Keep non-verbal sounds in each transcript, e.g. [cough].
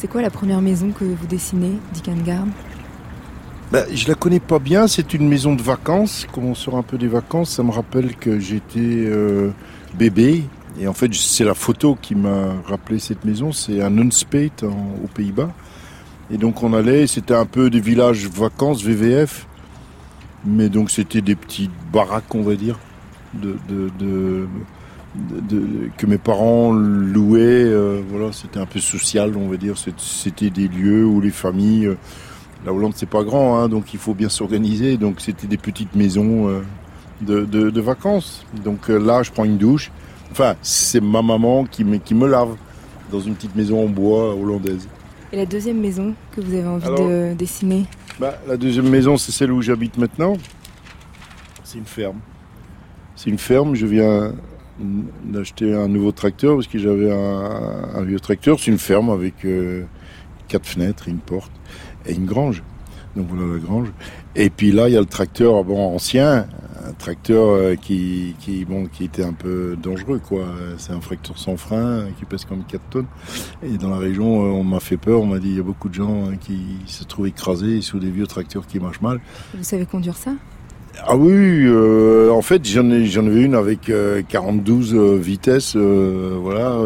C'est quoi la première maison que vous dessinez, Dick Garde ben, je la connais pas bien, c'est une maison de vacances. Comme on sort un peu des vacances, ça me rappelle que j'étais euh, bébé. Et en fait, c'est la photo qui m'a rappelé cette maison. C'est un Unspate aux Pays-Bas. Et donc on allait, c'était un peu des villages vacances, VVF. Mais donc c'était des petites baraques, on va dire, que mes parents louaient. Euh, voilà, c'était un peu social, on va dire. C'était des lieux où les familles euh, la Hollande, c'est pas grand, hein, donc il faut bien s'organiser. Donc c'était des petites maisons euh, de, vacances. Donc là, je prends une douche. Enfin, c'est ma maman qui me, qui me lave dans une petite maison en bois hollandaise. Et la deuxième maison que vous avez envie de dessiner? bah, La deuxième maison, c'est celle où j'habite maintenant. C'est une ferme. C'est une ferme. Je viens d'acheter un nouveau tracteur parce que j'avais un, vieux tracteur. C'est une ferme avec euh, quatre fenêtres une porte et une grange. Donc voilà la grange. Et puis là, il y a le tracteur bon, ancien, un tracteur euh, qui, qui, bon, qui était un peu dangereux. quoi. C'est un tracteur sans frein qui pèse comme 4 tonnes. Et dans la région, euh, on m'a fait peur. On m'a dit il y a beaucoup de gens hein, qui se trouvent écrasés sous des vieux tracteurs qui marchent mal. Vous savez conduire ça? Ah oui, euh, en fait j'en ai j'en avais une avec 42 euh, vitesses, euh, voilà,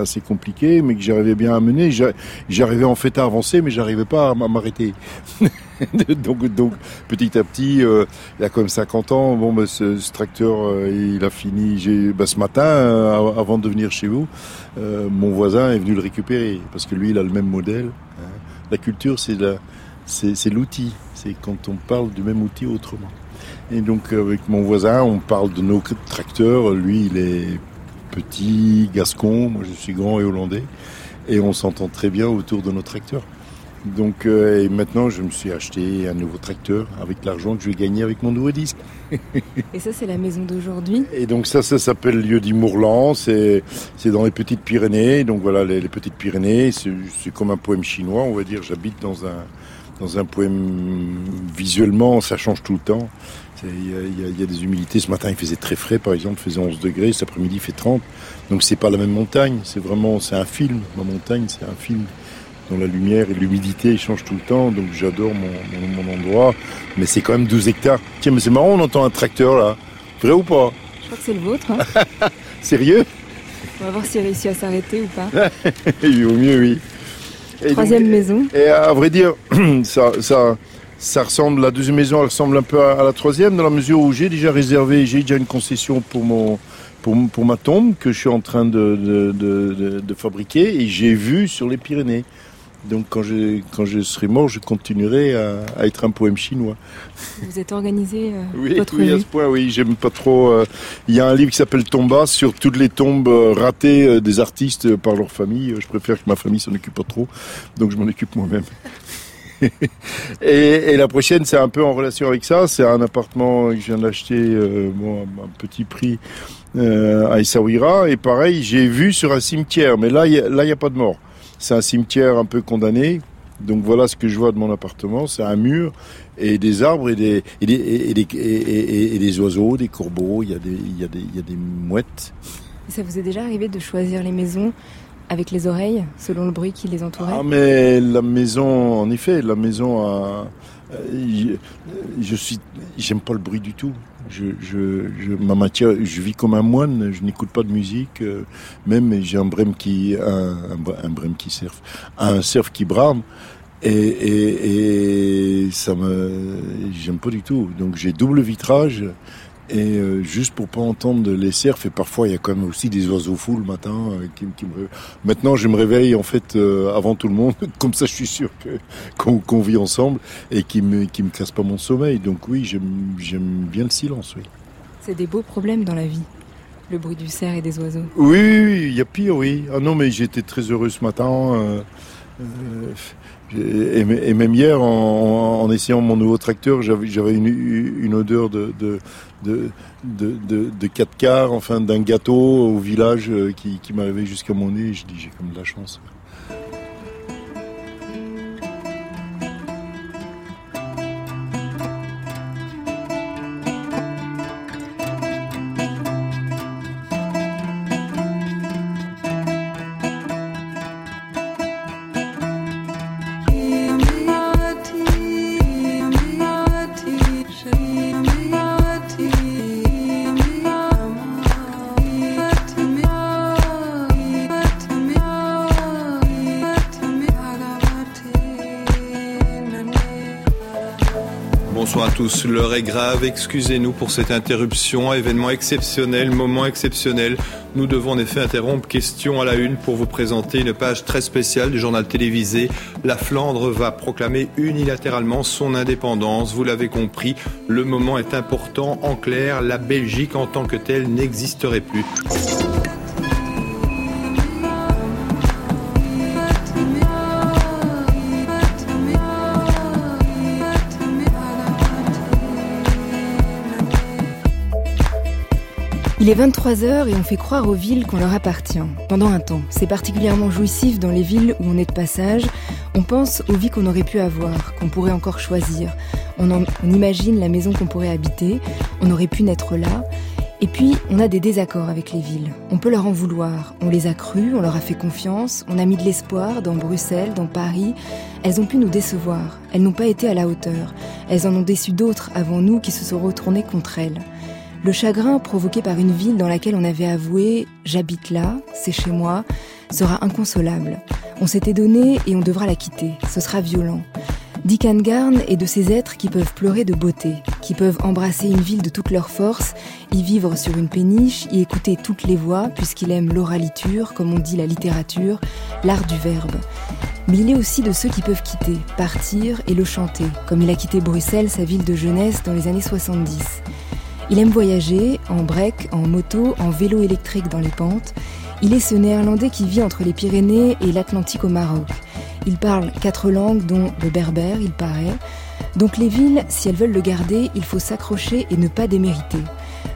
assez compliqué, mais que j'arrivais bien à mener. J'arrivais en fait à avancer, mais j'arrivais pas à m'arrêter. [laughs] donc, donc petit à petit, il y a quand même 50 ans, bon, bah, ce, tracteur, il a fini. J'ai, bah, ce matin, avant de venir chez vous, mon voisin est venu le récupérer parce que lui, il a le même modèle. Hein. La culture, c'est c'est l'outil. C'est quand on parle du même outil autrement. Et donc avec mon voisin, on parle de nos tracteurs. Lui, il est petit, gascon, moi je suis grand et hollandais. Et on s'entend très bien autour de nos tracteurs. Donc euh, et maintenant, je me suis acheté un nouveau tracteur avec l'argent que je vais gagner avec mon nouveau disque. [laughs] et ça, c'est la maison d'aujourd'hui Et donc ça, ça s'appelle lieu Mourlan. C'est c'est dans les Petites Pyrénées. Donc voilà, les, les Petites Pyrénées, c'est comme un poème chinois, on va dire. J'habite dans un dans un poème visuellement, ça change tout le temps. Il y, a des humilités. Ce matin, il faisait très frais, par exemple, il faisait 11 degrés. Cet après-midi, il fait 30. Donc, c'est pas la même montagne. C'est vraiment, c'est un film. Ma montagne, c'est un film dont la lumière et l'humidité changent tout le temps. Donc, j'adore mon, mon, endroit. Mais c'est quand même 12 hectares. Tiens, mais c'est marrant, on entend un tracteur là. Vrai ou pas? Je crois que c'est le vôtre. Hein. [laughs] Sérieux? On va voir s'il réussit à s'arrêter ou pas. [laughs] vaut mieux, oui. Troisième maison. Et à vrai dire, [clears throat] ça, ça, ça ressemble, la deuxième maison, elle ressemble un peu à, la troisième, dans la mesure où j'ai déjà réservé, j'ai déjà une concession pour mon, pour, pour, ma tombe que je suis en train de, de, de, de fabriquer et j'ai vu sur les Pyrénées. Donc quand je, quand je serai mort, je continuerai à, être un poème chinois. Vous êtes organisé euh, [laughs] oui, oui, à ce point, oui. J'aime pas trop. Euh, il y a un livre qui s'appelle Tomba sur toutes les tombes euh, ratées des artistes par leur famille. Je préfère que ma famille s'en occupe pas trop, donc je m'en occupe moi-même. [laughs] et, la prochaine, c'est un peu en relation avec ça. C'est un appartement que je viens d'acheter, bon, à un petit prix à Essaouira. Et pareil, j'ai vu sur un cimetière, mais là, il n'y a pas de mort. C'est un cimetière un peu condamné. Donc voilà ce que je vois de mon appartement, c'est un mur et des arbres et des, et des, et des, oiseaux, des corbeaux, il y, des, y des, il y a des mouettes. Ça vous est déjà arrivé de choisir les maisons avec les oreilles, selon le bruit qui les entourait Ah mais la maison, en effet, la maison a... Je suis, j'aime pas le bruit du tout. Je, je, ma matière, je vis comme un moine, je n'écoute pas de musique, euh, même j'ai un brème qui, un, un, qui surfe, un surf qui brame, et, et ça me, j'aime pas du tout. Donc j'ai double vitrage, et euh, juste pour pas entendre les cerfs, et parfois il y a quand même aussi des oiseaux fous le matin euh, qui, qui, me Maintenant je me réveille en fait euh, avant tout le monde, [laughs] comme ça je suis sûr qu'on vit ensemble et qui me qui me casse pas mon sommeil. Donc oui, j'aime bien le silence, oui. C'est des beaux problèmes dans la vie. Le bruit du cerf et des oiseaux. Oui, oui, il y a pire, oui. Ah non, mais j'étais très heureux ce matin. Et, même hier, en, essayant mon nouveau tracteur, j'avais une, une, odeur de, de, de, de, de 4 quarts, enfin d'un gâteau au village euh, qui, qui m'arrivait jusqu'à mon nez. Je dis, j'ai comme de la chance. Tous. L'heure est grave. Excusez-nous pour cette interruption. Événement exceptionnel, moment exceptionnel. Nous devons en effet interrompre question à la une pour vous présenter une page très spéciale du journal télévisé. La Flandre va proclamer unilatéralement son indépendance. Vous l'avez compris, le moment est important. En clair, la Belgique en tant que telle n'existerait plus. Il est 23h et on fait croire aux villes qu'on leur appartient. Pendant un temps, c'est particulièrement jouissif dans les villes où on est de passage. On pense aux vies qu'on aurait pu avoir, qu'on pourrait encore choisir. On, imagine la maison qu'on pourrait habiter. On aurait pu naître là. Et puis, on a des désaccords avec les villes. On peut leur en vouloir. On les a crues, on leur a fait confiance, on a mis de l'espoir dans Bruxelles, dans Paris. Elles ont pu nous décevoir. Elles n'ont pas été à la hauteur. Elles en ont déçu d'autres avant nous qui se sont retournés contre elles. Le chagrin provoqué par une ville dans laquelle on avait avoué J'habite là, c'est chez moi, sera inconsolable. On s'était donné et on devra la quitter. Ce sera violent. Dick Angarn est de ces êtres qui peuvent pleurer de beauté, qui peuvent embrasser une ville de toute leur force, y vivre sur une péniche, y écouter toutes les voix, puisqu'il aime l'oraliture, comme on dit la littérature, l'art du verbe. Mais il est aussi de ceux qui peuvent quitter, partir et le chanter, comme il a quitté Bruxelles, sa ville de jeunesse, dans les années 70. Il aime voyager, en break, en moto, en vélo électrique dans les pentes. Il est ce néerlandais qui vit entre les Pyrénées et l'Atlantique au Maroc. Il parle quatre langues, dont le berbère, il paraît. Donc les villes, si elles veulent le garder, il faut s'accrocher et ne pas démériter.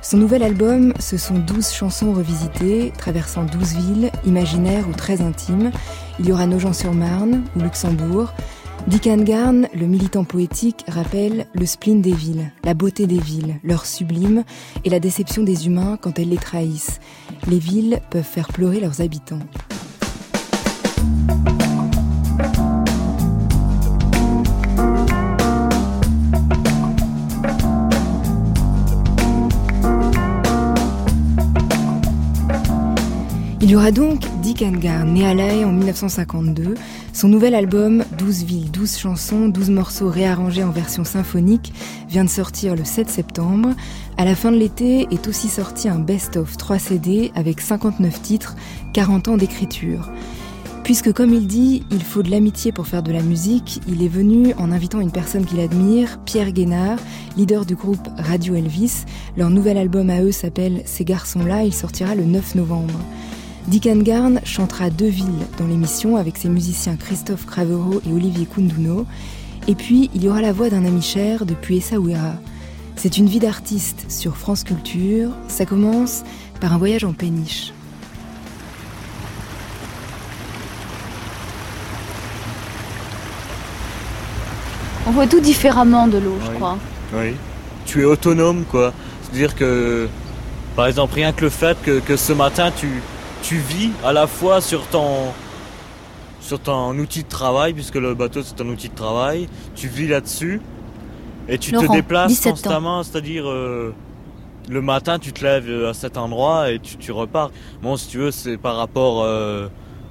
Son nouvel album, ce sont douze chansons revisitées, traversant douze villes, imaginaires ou très intimes. Il y aura Nogent-sur-Marne ou Luxembourg. Dick Angarn, le militant poétique, rappelle le spleen des villes, la beauté des villes, leur sublime et la déception des humains quand elles les trahissent. Les villes peuvent faire pleurer leurs habitants. Il y aura donc Né à La Haye en 1952. Son nouvel album, 12 villes, 12 chansons, 12 morceaux réarrangés en version symphonique, vient de sortir le 7 septembre. À la fin de l'été est aussi sorti un best-of 3 CD avec 59 titres, 40 ans d'écriture. Puisque comme il dit, il faut de l'amitié pour faire de la musique, il est venu en invitant une personne qu'il admire, Pierre Guénard, leader du groupe Radio Elvis. Leur nouvel album à eux s'appelle Ces garçons-là, il sortira le 9 novembre. Dick Angarn chantera deux villes dans l'émission avec ses musiciens Christophe Cravero et Olivier Kunduno. Et puis, il y aura la voix d'un ami cher depuis Essaouira. C'est une vie d'artiste sur France Culture. Ça commence par un voyage en péniche. On voit tout différemment de l'eau, je crois. Oui. Tu es autonome, quoi. C'est-à-dire que, par exemple, rien que le fait que, que ce matin, tu, tu vis à la fois sur ton sur ton outil de travail, puisque le bateau c'est un outil de travail, tu vis là-dessus et tu Laurent, te déplaces 17 ans. constamment, c'est-à-dire euh, le matin tu te lèves à cet endroit et tu, tu repars. Bon, si tu veux, c'est par rapport euh,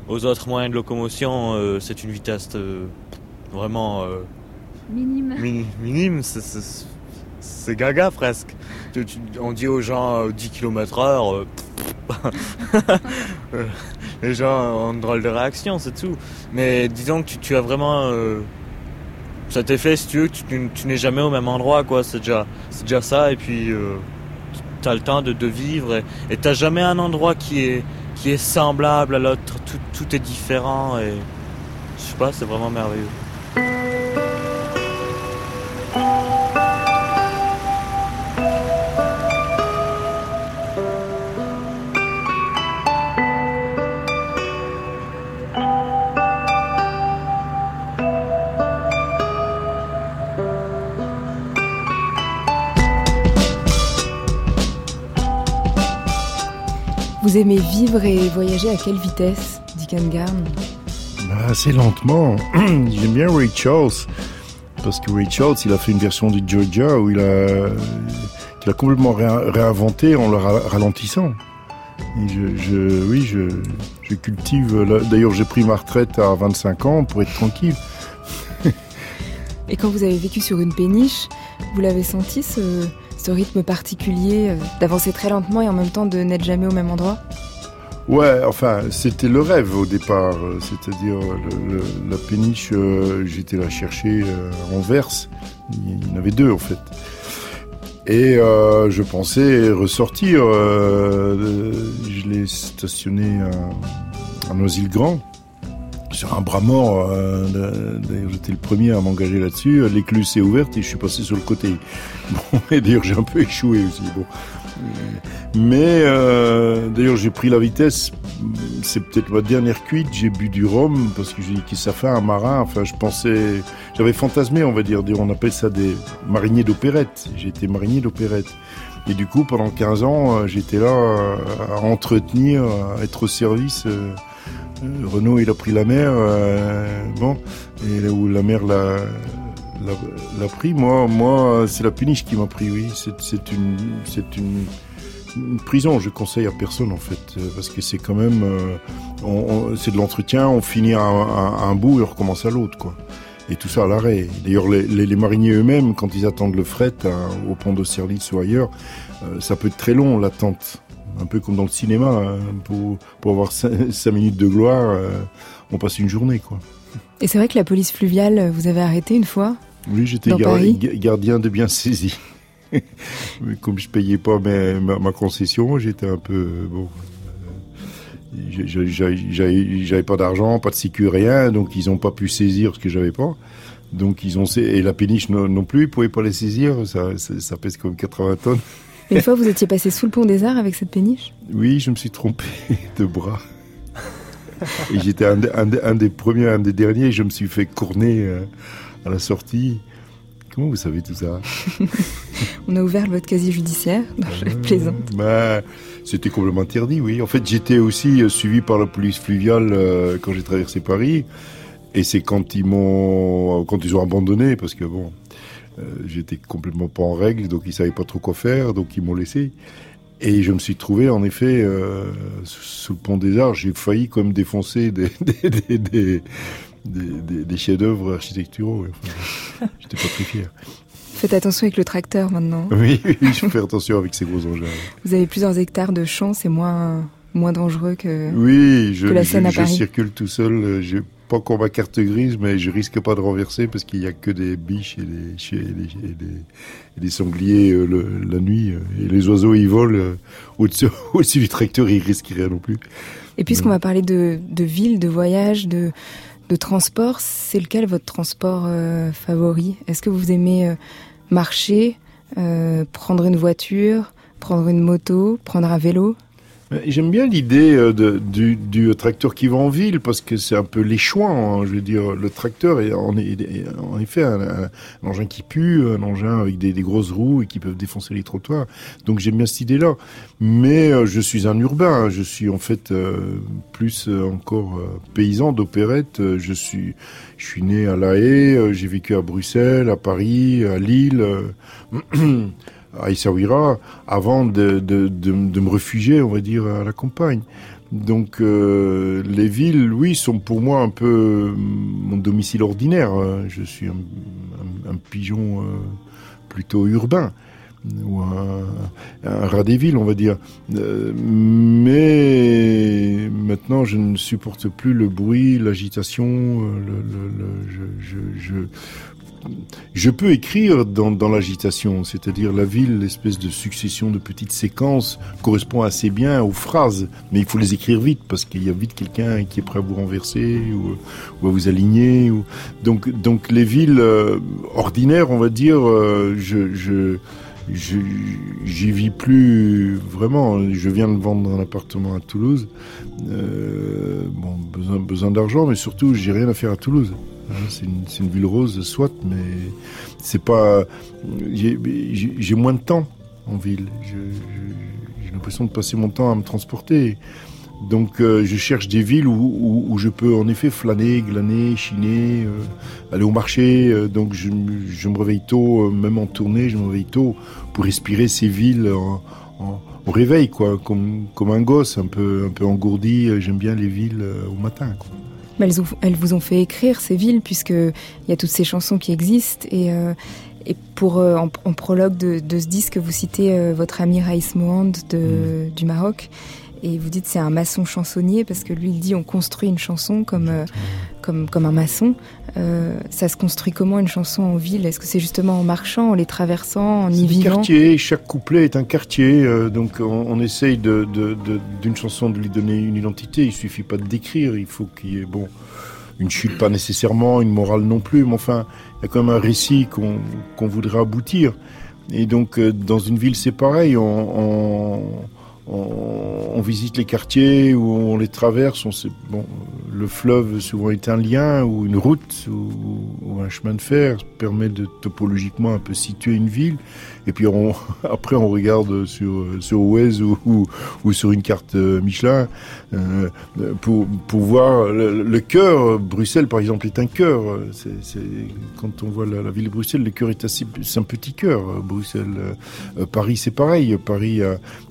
aux autres moyens de locomotion, euh, c'est une vitesse euh, vraiment euh, Minime. mini- minime, c'est- gaga presque. Tu- tu- on dit aux gens euh, 10 km heure, euh, euh, [laughs] les gens ont une drôle de réaction, c'est tout. Mais disons que tu, tu as vraiment euh, cet effet, si tu veux, tu, tu- tu n'es jamais au même endroit, quoi. C'est déjà, c'est déjà ça, et puis euh, tu as le temps de, vivre, et et t'as jamais un endroit qui est, qui est semblable à l'autre, tout, tout est différent, et je sais pas, c'est vraiment merveilleux. Aimez vivre et voyager à quelle vitesse, Dick Angarn Bah, assez lentement. [clears throat] J'aime bien Ray Charles. Parce que Ray Charles, il a fait une version du Georgia où il a, qu'il a complètement réinventé en le ra- ralentissant. Et je, je- oui, je, je cultive. la- D'ailleurs, j'ai pris ma retraite à 25 ans pour être tranquille. Et quand vous avez vécu sur une péniche, Vous l'avez senti ce, ce rythme particulier d'avancer très lentement et en même temps de n'être jamais au même endroit? Ouais, enfin, c'était le rêve au départ. C'est-à-dire, la péniche, j'étais la chercher en verse. Il y en avait deux, en fait. Et euh, je pensais ressortir. Euh, je l'ai stationné à, à Noisy-le-Grand, sur un bras mort. Euh, j'étais le premier à m'engager là-dessus. L'écluse s'est ouverte et je suis passé sur le côté. [laughs] Bon, et d'ailleurs, j'ai un peu échoué aussi. Bon. Mais euh, d'ailleurs, j'ai pris la vitesse. C'est peut-être ma dernière cuite. J'ai bu du rhum parce que j'ai dit que ça fait un marin. Enfin, je pensais, j'avais fantasmé, on va dire. On appelle ça des mariniers d'opérette. Été marinier d'opérette. Et du coup, pendant 15 ans, euh, j'étais là euh, à entretenir, à être au service. Renault, il a pris la mer. bon, et où la mer l'a l'a pris. Moi, moi, c'est la péniche qui m'a pris. Oui, c'est une, c'est une, prison. Je conseille à personne en fait, euh, parce que c'est quand même, euh, c'est de l'entretien. On finit à un, bout et on recommence à l'autre, quoi. Et tout ça à l'arrêt. D'ailleurs, les, les, mariniers eux-mêmes, quand ils attendent le fret hein, au pont d'Austerlitz ou ailleurs, euh, ça peut être très long l'attente. Un peu comme dans le cinéma, hein, pour, pour avoir cinq, [laughs] minutes de gloire, on passe une journée, quoi. Et c'est vrai que la police fluviale, vous avez arrêté une fois oui, j'étais gardien de biens saisis. [laughs] Comme je payais pas ma, concession, j'étais un peu bon. Euh, j'avais pas d'argent, pas de sécu, rien, donc ils n'ont pas pu saisir ce que j'avais pas. Donc ils ont et la péniche non, plus, ils pouvaient pas les saisir. Ça, ça, pèse comme 80 tonnes. Une fois, vous étiez passé sous le pont des Arts avec cette péniche Oui, je me suis trompé [laughs] de bras. Et j'étais un, un, des premiers, un des derniers. Je me suis fait courner. Euh, à la sortie. Comment vous savez tout ça [laughs] On a ouvert votre casier judiciaire. Non, je ah, plaisante. Bah, c'était complètement interdit, oui. En fait, j'étais aussi euh, suivi par la police fluviale euh, quand j'ai traversé Paris. Et c'est quand ils m'ont, quand ils ont abandonné, parce que bon, j'étais complètement pas en règle, donc ils savaient pas trop quoi faire, donc ils m'ont laissé. Et je me suis trouvé, en effet, sous le pont des Arts, j'ai failli comme défoncer [laughs] des, des, des, des, chefs-d'œuvre architecturaux. [laughs] J'étais pas très fier. Faites attention avec le tracteur maintenant. [laughs] Oui, je fais attention avec ces gros engins. Vous avez plusieurs hectares de champs, c'est moins, moins dangereux que, oui, je, la Seine à Paris. je circule tout seul. J'ai pas encore ma carte grise, mais je risque pas de renverser parce qu'il y a que des biches et des, et des, sangliers euh, la nuit. Et les oiseaux, ils volent euh, [laughs] au-dessus, du tracteur, ils risquent rien non plus. Et puisqu'on va parler de, de ville, de voyage, de, de transport, c'est lequel votre transport euh, favori? Est-ce que vous aimez euh, marcher, euh, prendre une voiture, prendre une moto, prendre un vélo? J'aime bien l'idée euh, du, tracteur qui va en ville parce que c'est un peu choix. Hein. je veux dire, le tracteur est en, effet un, engin qui pue, un engin avec des, des, grosses roues et qui peuvent défoncer les trottoirs. Donc j'aime bien cette idée-là. Mais euh, je suis un urbain. Hein. Je suis en fait euh, plus encore paysan d'opérette. Je suis, je suis né à La Haye. J'ai vécu à Bruxelles, à Paris, à Lille. [clears throat] à Essaouira avant de, de, de, me réfugier, on va dire, à la campagne. Donc euh, les villes, oui, sont pour moi un peu mon domicile ordinaire. Je suis un, pigeon euh, plutôt urbain ou un, rat des villes, on va dire. Euh, mais maintenant, je ne supporte plus le bruit, l'agitation. Le, le, le, je, je, je, je peux écrire dans, l'agitation, c'est-à-dire la ville, l'espèce de succession de petites séquences correspond assez bien aux phrases, mais il faut les écrire vite parce qu'il y a vite quelqu'un qui est prêt à vous renverser ou, à vous aligner. Donc, donc les villes euh, ordinaires, on va dire, euh, je, je j'y vis plus vraiment. Je viens de vendre un appartement à Toulouse. Euh, bon, besoin, besoin d'argent, mais surtout, j'ai rien à faire à Toulouse. Hein, c'est une, ville rose, soit, mais c'est pas. J'ai moins de temps en ville. J'ai l'impression de passer mon temps à me transporter. Donc euh, je cherche des villes où, je peux en effet flâner, glaner, chiner, euh, aller au marché. Euh, donc je, me réveille tôt, même en tournée, je me réveille tôt pour respirer ces villes au réveil, quoi, comme, un gosse, un peu, un engourdi. J'aime bien les villes au matin. Mais elles, elles, vous ont fait écrire ces villes, puisqu'il y a toutes ces chansons qui existent. Et, euh, Et pour en, prologue de, ce disque, vous citez votre ami Raïs Mohand de, mm. du Maroc. Et vous dites c'est un maçon chansonnier parce que lui il dit on construit une chanson comme comme comme un maçon. ça se construit comment une chanson en ville? Est-ce que c'est justement en marchant, en les traversant, en y vivant? quartier. Chaque couplet est un quartier. donc on, on essaye de, d'une chanson de lui donner une identité. Il suffit pas de décrire. Il faut qu'il y ait bon une chute pas nécessairement, une morale non plus, mais enfin, il y a quand même un récit qu'on voudrait aboutir. Et donc, euh, dans une ville, c'est pareil. On, on, visite les quartiers où on les traverse. On sait, bon, le fleuve souvent est un lien ou une route ou, un chemin de fer permet de topologiquement un peu situer une ville. Et puis [laughs] après on regarde sur sur Waze ou, sur une carte euh, Michelin euh, pour pour voir le, cœur. Bruxelles par exemple est un cœur. Quand on voit la, ville de Bruxelles, le cœur est un petit cœur. Bruxelles, euh, Paris c'est pareil. Paris,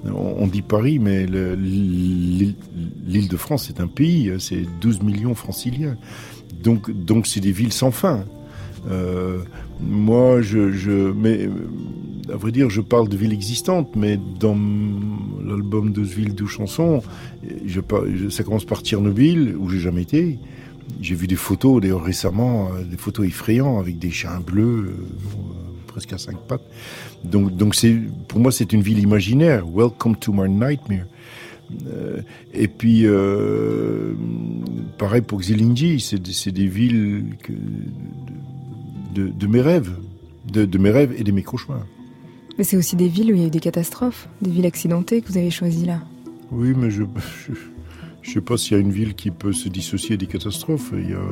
on, dit Paris, mais l'île de France est un pays. C'est 12 millions franciliens. Donc, donc c'est des villes sans fin. Moi, je, je, mais à vrai dire, je parle de villes existantes, mais dans l'album de Ville de chansons, je, ça commence par Tchernobyl, où j'ai jamais été. J'ai vu des photos, d'ailleurs récemment, euh, des photos effrayantes avec des chiens bleus, euh, presque à cinq pattes. Donc, pour moi, c'est une ville imaginaire. Welcome to my nightmare. Euh, et puis, euh, pareil pour Xilinji, c'est des villes de, mes rêves, de, mes rêves et de mes cauchemars. Mais c'est aussi des villes où il y a eu des catastrophes, des villes accidentées que vous avez choisies là. Oui, mais je ne sais pas s'il y a une ville qui peut se dissocier des catastrophes. Il y a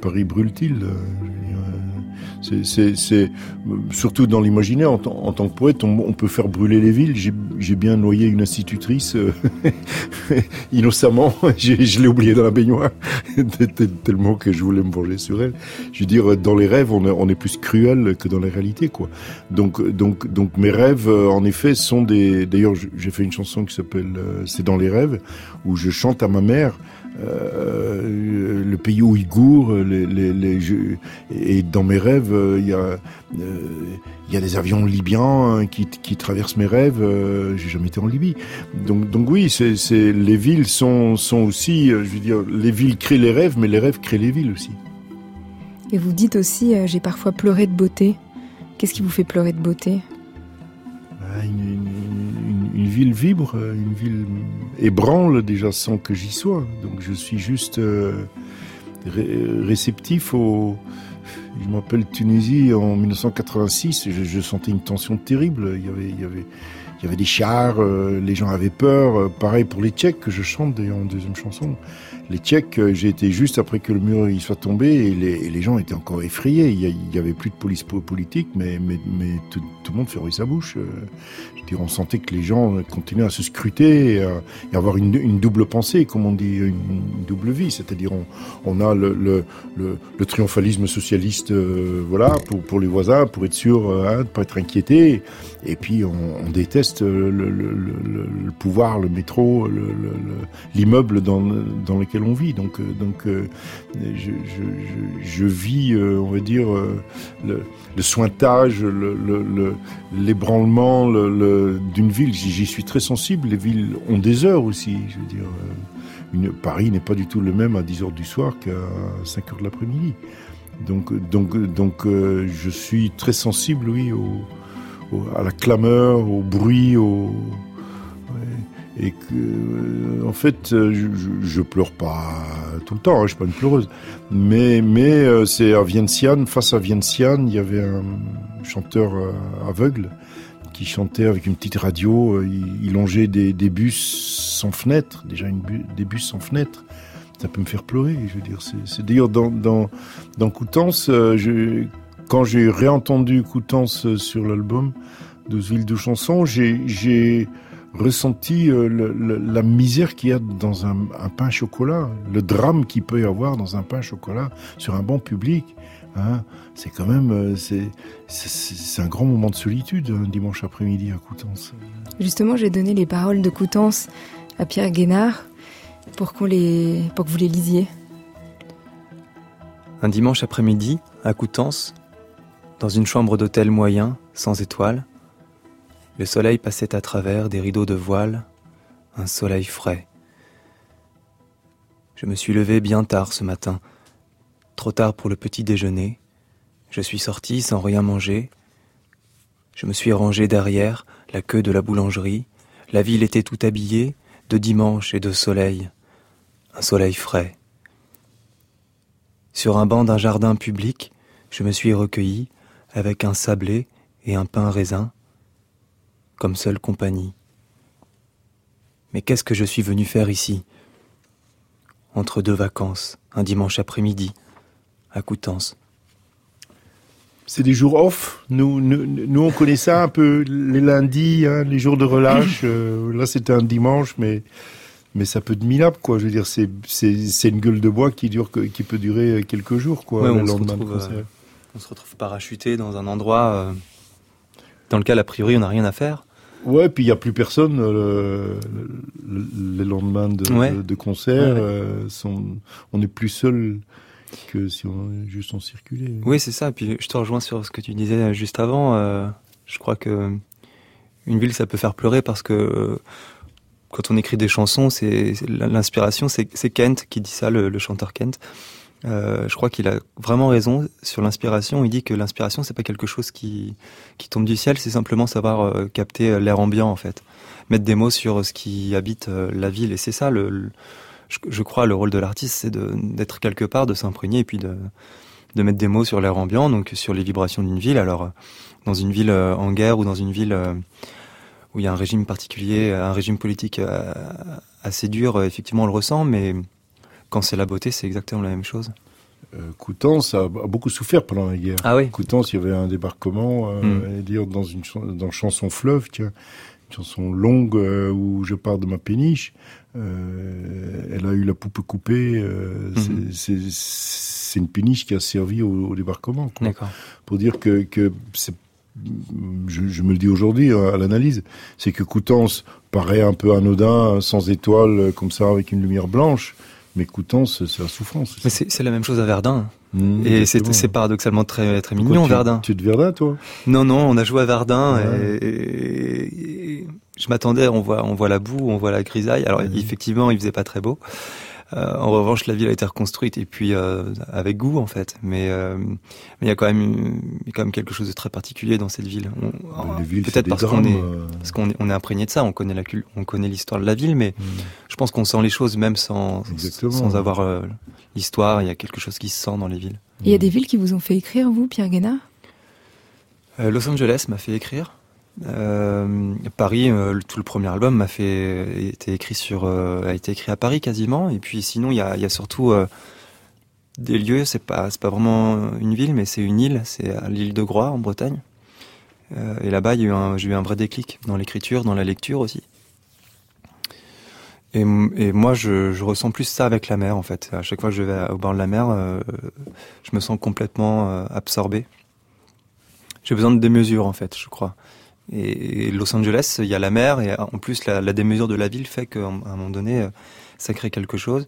Paris brûle-t-il c'est surtout dans l'imaginaire, en, tant que poète, on, peut faire brûler les villes. J'ai bien noyé une institutrice euh, [laughs] innocemment. [laughs] Je l'ai oublié dans la baignoire [laughs] tellement que je voulais me venger sur elle. Je veux dire, dans les rêves, on est, plus cruel que dans la réalité, quoi. Donc, donc, donc, mes rêves, euh, en effet, sont des. D'ailleurs, j'ai fait une chanson qui s'appelle euh, "C'est dans les rêves", où je chante à ma mère. Euh, le pays ouïghour, les, les, les, et dans mes rêves, il y a il y a des avions libyens qui, qui traversent mes rêves. J'ai jamais été en Libye, donc donc oui, c'est les villes sont sont aussi, je veux dire, les villes créent les rêves, mais les rêves créent les villes aussi. Et vous dites aussi, j'ai parfois pleuré de beauté. Qu'est-ce qui vous fait pleurer de beauté? Bah, une, ville vibre, une ville ébranle déjà sans que j'y sois. Donc je suis juste euh, réceptif au... Je m'appelle Tunisie en 1986, je, sentais une tension terrible. Il y avait, il y avait, il y avait des chars, euh, les gens avaient peur. Euh, pareil pour les Tchèques que je chante d'ailleurs en deuxième chanson les Tchèques, euh, j'ai été juste après que le mur il soit tombé et les, gens étaient encore effrayés. Il y, avait plus de police politique, mais, mais, mais tout, le monde fermait sa bouche. Je on sentait que les gens continuaient à se scruter et, à, avoir une, double pensée, comme on dit, une, double vie. C'est-à-dire, on, on, a le, le, le, triomphalisme socialiste, euh, voilà, pour, pour les voisins, pour être sûr hein, de pas être inquiété. Et puis, on, déteste le, le, pouvoir, le métro, l'immeuble dans, dans lequel on vit. Donc, euh, donc euh, je, je, vis, euh, on va dire, le, sointage, l'ébranlement le, d'une ville. J'y suis très sensible. Les villes ont des heures aussi. Je veux dire, une, Paris n'est pas du tout le même à 10 heures du soir qu'à 5 heures de l'après-midi. Donc, donc, donc, je suis très sensible, oui, au, à la clameur, au bruit, au, et que euh, en fait euh, je, je, pleure pas tout le temps, hein, je suis pas une pleureuse, mais mais euh, c'est à Vientiane, face à Vientiane, il y avait un chanteur aveugle qui chantait avec une petite radio, il, longeait des, des, bus sans fenêtre, déjà une des bus sans fenêtre. Ça peut me faire pleurer, je veux dire. C'est d'ailleurs dans dans dans Coutances, je, quand j'ai réentendu Coutances sur l'album 12 villes de chansons, j'ai ressenti euh, la misère qu'il y a dans un, pain chocolat, le drame qu'il peut y avoir dans un pain chocolat sur un banc public. Hein. c'est quand même euh, c'est un grand moment de solitude un dimanche après-midi à Coutances. Justement, j'ai donné les paroles de Coutances à Pierre Guénard pour que vous les lisiez. Un dimanche après-midi à Coutances, Dans une chambre d'hôtel moyen, sans étoiles, le soleil passait à travers des rideaux de voile, un soleil frais. Je me suis levé bien tard ce matin, trop tard pour le petit déjeuner. Je suis sorti sans rien manger. Je me suis rangé derrière la queue de la boulangerie. La ville était tout habillée de dimanche et de soleil, un soleil frais. Sur un banc d'un jardin public, je me suis recueilli avec un sablé et un pain raisin, comme seule compagnie. Mais qu'est-ce que je suis venu faire ici? Entre deux vacances, un dimanche après-midi, à Coutances. C'est des jours off? Nous, nous, on connaît ça un peu les lundis, hein, les jours de relâche. Euh, là, c'était un dimanche, mais mais ça peut être minable, quoi. Je veux dire, c'est c'est une gueule de bois qui dure qui peut durer quelques jours, quoi. le on, lendemain se retrouve, euh, on se retrouve parachuté dans un endroit euh, dans lequel a priori on n'a rien à faire. Ouais, puis il n'y a plus personne le, les lendemains de, de, concert. sont, on est plus seul que si on juste en circulait. Oui, c'est ça. Puis je te rejoins sur ce que tu disais juste avant. Euh, je crois que une ville, ça peut faire pleurer parce que euh, quand on écrit des chansons, c'est l'inspiration. C'est Kent qui dit ça, le, chanteur Kent. Euh, je crois qu'il a vraiment raison sur l'inspiration. Il dit que l'inspiration, c'est pas quelque chose qui, tombe du ciel, c'est simplement savoir capter l'air ambiant en fait, mettre des mots sur ce qui habite la ville. Et c'est ça je, crois le rôle de l'artiste, c'est d'être quelque part, de s'imprégner et puis de, mettre des mots sur l'air ambiant, donc sur les vibrations d'une ville. Alors, euh, dans une ville euh, en guerre ou dans une ville euh, où il y a un régime particulier, un régime politique assez dur, effectivement, on le ressent, mais quand c'est la beauté, c'est exactement la même chose. Coutances a beaucoup souffert pendant la guerre. Ah oui. Coutances, il y avait un débarquement, hmm. dire dans une dans chanson fleuve, tiens, une chanson longue où je pars de ma péniche. Euh, elle a eu la poupe coupée. Euh, mhm. C'est une péniche qui a servi au, débarquement. Pour dire que, que je, me le dis aujourd'hui hein, à l'analyse, c'est que Coutances paraît un peu anodin, sans étoiles, comme ça, avec une lumière blanche. Mais Coutances, c'est la souffrance. Mais c'est la même chose à Verdun. Mmh, et c'est paradoxalement très, très mignon, Verdun. Tu es de Verdun, toi? Non, non, on a joué à Verdun et, je m'attendais, on voit, on voit la boue, on voit la grisaille. Alors effectivement, il faisait pas très beau. Euh, en revanche, la ville a été reconstruite et puis euh, avec goût en fait. Mais euh, mais il y a quand même il y a quand même quelque chose de très particulier dans cette ville. Peut-être parce qu'on est parce qu'on est, on est imprégné de ça. On connaît la on connaît l'histoire de la ville, mais mmh. je pense qu'on sent les choses même sans sans avoir l'histoire. Il y a quelque chose qui se sent dans les villes. Il y a des villes qui vous ont fait écrire vous, Pierre Guénard? Los Angeles m'a fait écrire. Euh, Paris, euh, tout le premier album été écrit sur euh, a été écrit à Paris quasiment. Et puis sinon, il y a, surtout des lieux. C'est pas c'est pas vraiment une ville, mais c'est une île. C'est à l'île de Groix en Bretagne. et là-bas, j'ai eu un vrai déclic dans l'écriture, dans la lecture aussi. Et, moi, je, je, ressens plus ça avec la mer en fait. À chaque fois que je vais au bord de la mer, je me sens complètement absorbé. J'ai besoin de démesure en fait, je crois. Et Los Angeles, il y a la mer et en plus la, la démesure de la ville fait qu'à un moment donné, euh, ça crée quelque chose.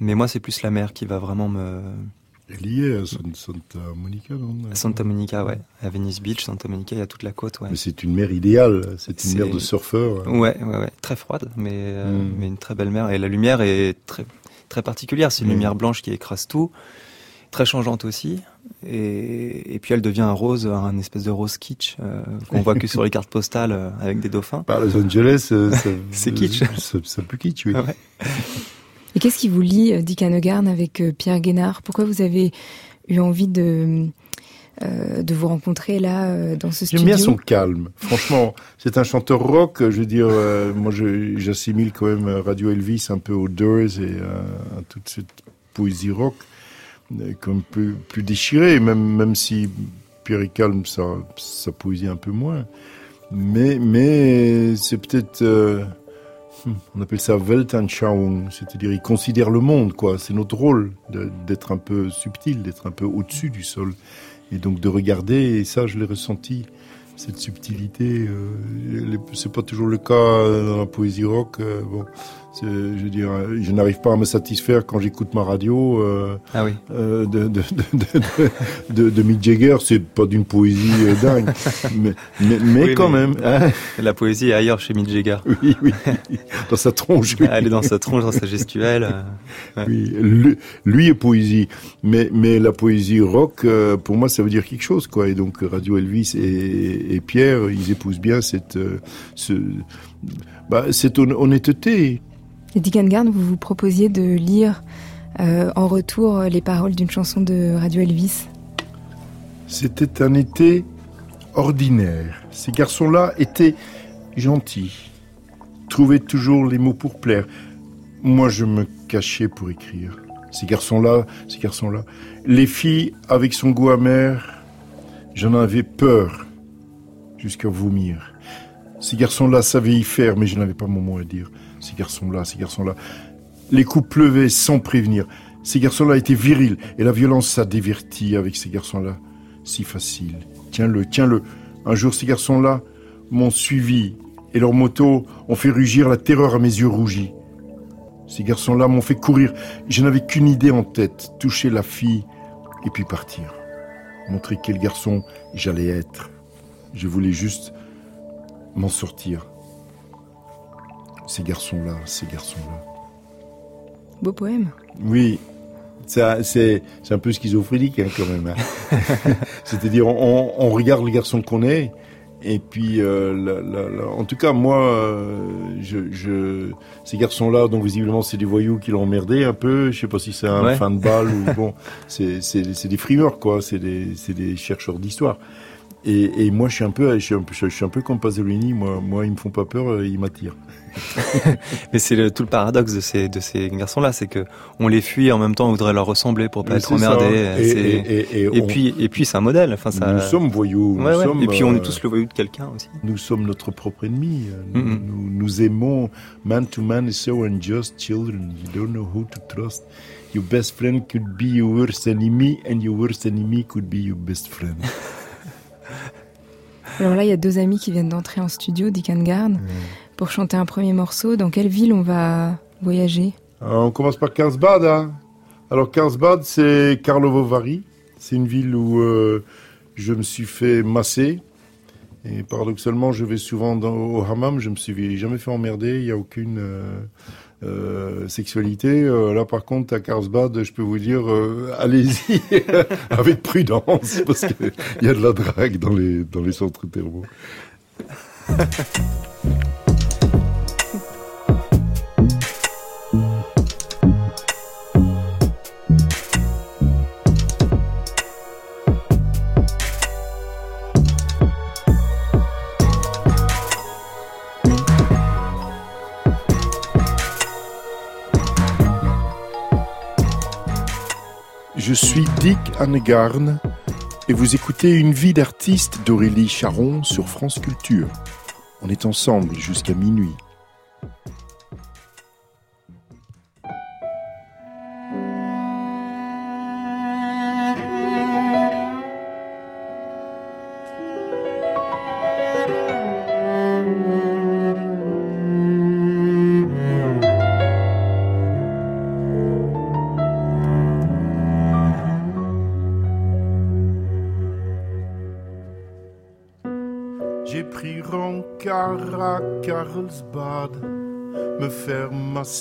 Mais moi, c'est plus la mer qui va vraiment me. liée à Santa Monica, non? Santa Monica, ouais. À Venice Beach, Santa Monica, il y a toute la côte, ouais. Mais c'est une mer idéale, c'est une mer de surfeur. Ouais, ouais, ouais. Très froide, mais, euh, hmm. mais une très belle mer. Et la lumière est très, très particulière. C'est une hmm. lumière blanche qui écrase tout très changeante aussi. Et, puis elle devient un rose, un espèce de rose kitsch euh, qu'on voit que sur les cartes postales euh, avec des dauphins. Par Los Angeles, euh, [laughs] c'est kitsch. Ça, peut kitsch, oui. Et qu'est-ce qui vous lie, Dick Hanegarn, avec Pierre Guénard? Pourquoi vous avez eu envie de de vous rencontrer là dans ce studio J'aime bien son calme. Franchement, c'est un chanteur rock. Je veux dire, moi, j'assimile quand même Radio Elvis un peu aux Doors et à toute cette poésie rock comme plus, déchiré, même, même si Pierre Calme, ça, sa poésie un peu moins. Mais, mais c'est peut-être, euh, hmm, on appelle ça Weltanschauung, c'est-à-dire il considère le monde, quoi. C'est notre rôle d'être un peu subtil, d'être un peu au-dessus du sol. Et donc de regarder, et ça je l'ai ressenti, cette subtilité. Euh, c'est pas toujours le cas dans la poésie rock. Euh, bon, Je veux dire, je n'arrive pas à me satisfaire quand j'écoute ma radio euh, ah oui. euh, de, de, de, de, Mick Jagger. C'est pas d'une poésie euh, dingue, mais, mais, mais quand même. Hein. [laughs] La poésie est ailleurs chez Mick Jagger. Oui, oui, dans sa tronche. Elle est dans sa tronche, dans sa gestuelle. [laughs] Oui, lui, est poésie, mais mais la poésie rock, pour moi, ça veut dire quelque chose, quoi. Et donc Radio Elvis et, et Pierre, ils épousent bien cette ce, bah, cette honnêteté. Dick Garn, vous vous proposiez de lire euh, en retour les paroles d'une chanson de Radio Elvis. C'était un été ordinaire. Ces garçons-là étaient gentils, trouvaient toujours les mots pour plaire. Moi, je me cachais pour écrire. Ces garçons-là, ces garçons-là. Les filles, avec son goût amer, j'en avais peur jusqu'à vomir. Ces garçons-là savaient y faire, mais je n'avais pas mon mot à dire ces garçons-là, ces garçons-là. Les coups pleuvaient sans prévenir. Ces garçons-là étaient virils et la violence s'a diverti avec ces garçons-là. Si facile. Tiens-le, tiens-le. Un jour, ces garçons-là m'ont suivi et leurs motos ont fait rugir la terreur à mes yeux rougis. Ces garçons-là m'ont fait courir. Je n'avais qu'une idée en tête, toucher la fille et puis partir. Montrer quel garçon j'allais être. Je voulais juste m'en sortir ces garçons-là, ces garçons-là. Beau poème. Oui, c'est un peu schizophrénique hein, quand même. Hein. [laughs] C'est-à-dire, on, regarde le garçon qu'on est, et puis, euh, en tout cas, moi, euh, je, ces garçons-là, donc visiblement, c'est des voyous qui l'ont emmerdé un peu. Je sais pas si c'est un fan de balle ou [laughs] bon, c'est des frimeurs, quoi. C'est des, des chercheurs d'histoire. Et, moi, je suis un peu, je suis un peu, je suis un peu comme Pasolini. Moi, moi, ils me font pas peur, euh, ils m'attirent. [laughs] Mais c'est tout le paradoxe de ces, de ces garçons-là, c'est que on les fuit et en même temps on voudrait leur ressembler pour pas être emmerdé. Et, puis, et puis c'est un modèle. Enfin, ça... Nous sommes voyous. et puis on est euh, tous le voyou de quelqu'un aussi. Nous sommes notre propre ennemi. Nous, nous, aimons man to man is so unjust, children. You don't know who to trust. Your best friend could be your worst enemy, and your worst enemy could be your best friend. [laughs] [laughs] Alors là, il y a deux amis qui viennent d'entrer en studio, Dick Garn, pour chanter un premier morceau. Dans quelle ville on va voyager? Euh, On commence par Karlsbad. Hein. Alors Karlsbad, c'est Karlovo Vary. C'est une ville où euh, je me suis fait masser. Et paradoxalement, je vais souvent dans, au hammam. Je me suis jamais fait emmerder. Il n'y a aucune... Euh, euh, sexualité. Euh, là, par contre, à Carlsbad, je peux vous dire, euh, allez-y [laughs] avec prudence, parce qu'il y a de la drague dans les, dans les centres thermaux. [laughs] suis Dick Annegarn et vous écoutez Une vie d'artiste d'Aurélie Charon sur France Culture. On est ensemble jusqu'à minuit.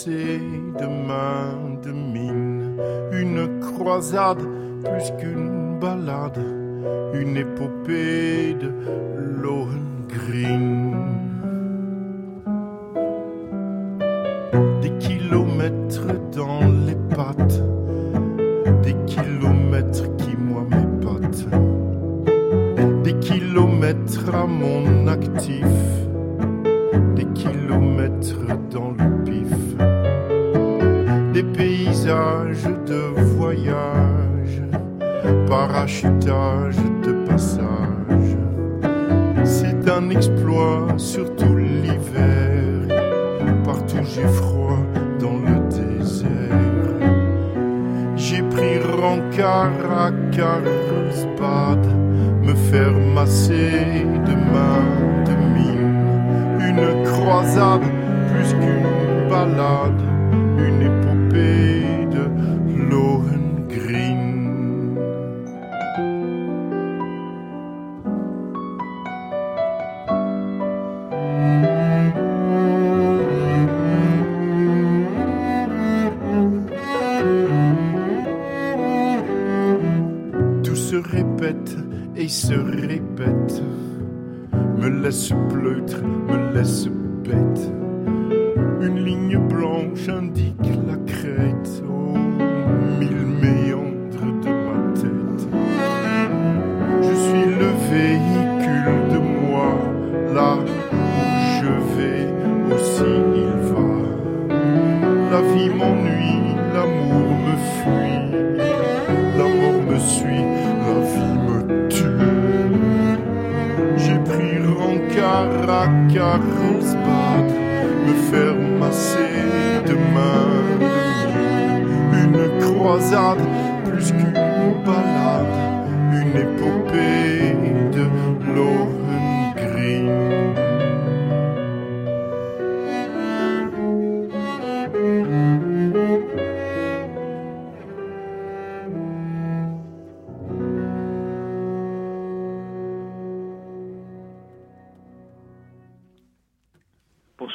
De main de mine, une croisade plus qu'une balade, une épopée de Lohengrin. Parachutage de passage. C'est un exploit, surtout l'hiver. Partout j'ai froid dans le désert. J'ai pris rencard à Carlsbad, me faire masser de main de mine. Une croisade plus qu'une balade,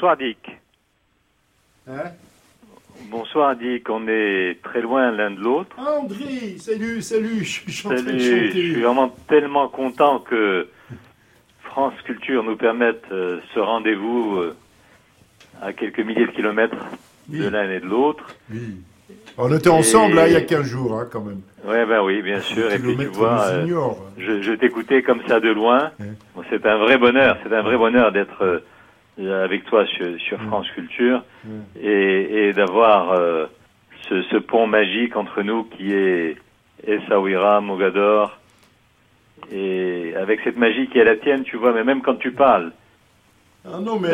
Bonsoir Dick. Hein? Bonsoir Dick, on est très loin l'un de l'autre. André, salut, salut, je suis en train de Salut, je suis vraiment tellement content que France Culture nous permette euh, ce rendez-vous euh, à quelques milliers de kilomètres de l'un et de l'autre. Oui. On était ensemble là, il y a 15 jours hein, quand même. Ouais, ben oui, bien sûr. Et puis tu vois, euh, je, je t'écoutais comme ça de loin. Bon, c'est un vrai bonheur, c'est un vrai bonheur d'être avec toi sur, sur France Culture Ouais. et, et d'avoir euh, ce, ce pont magique entre nous qui est Essaouira, Mogador. Et avec cette magie qui est la tienne, tu vois, mais même quand tu parles Ah non, mais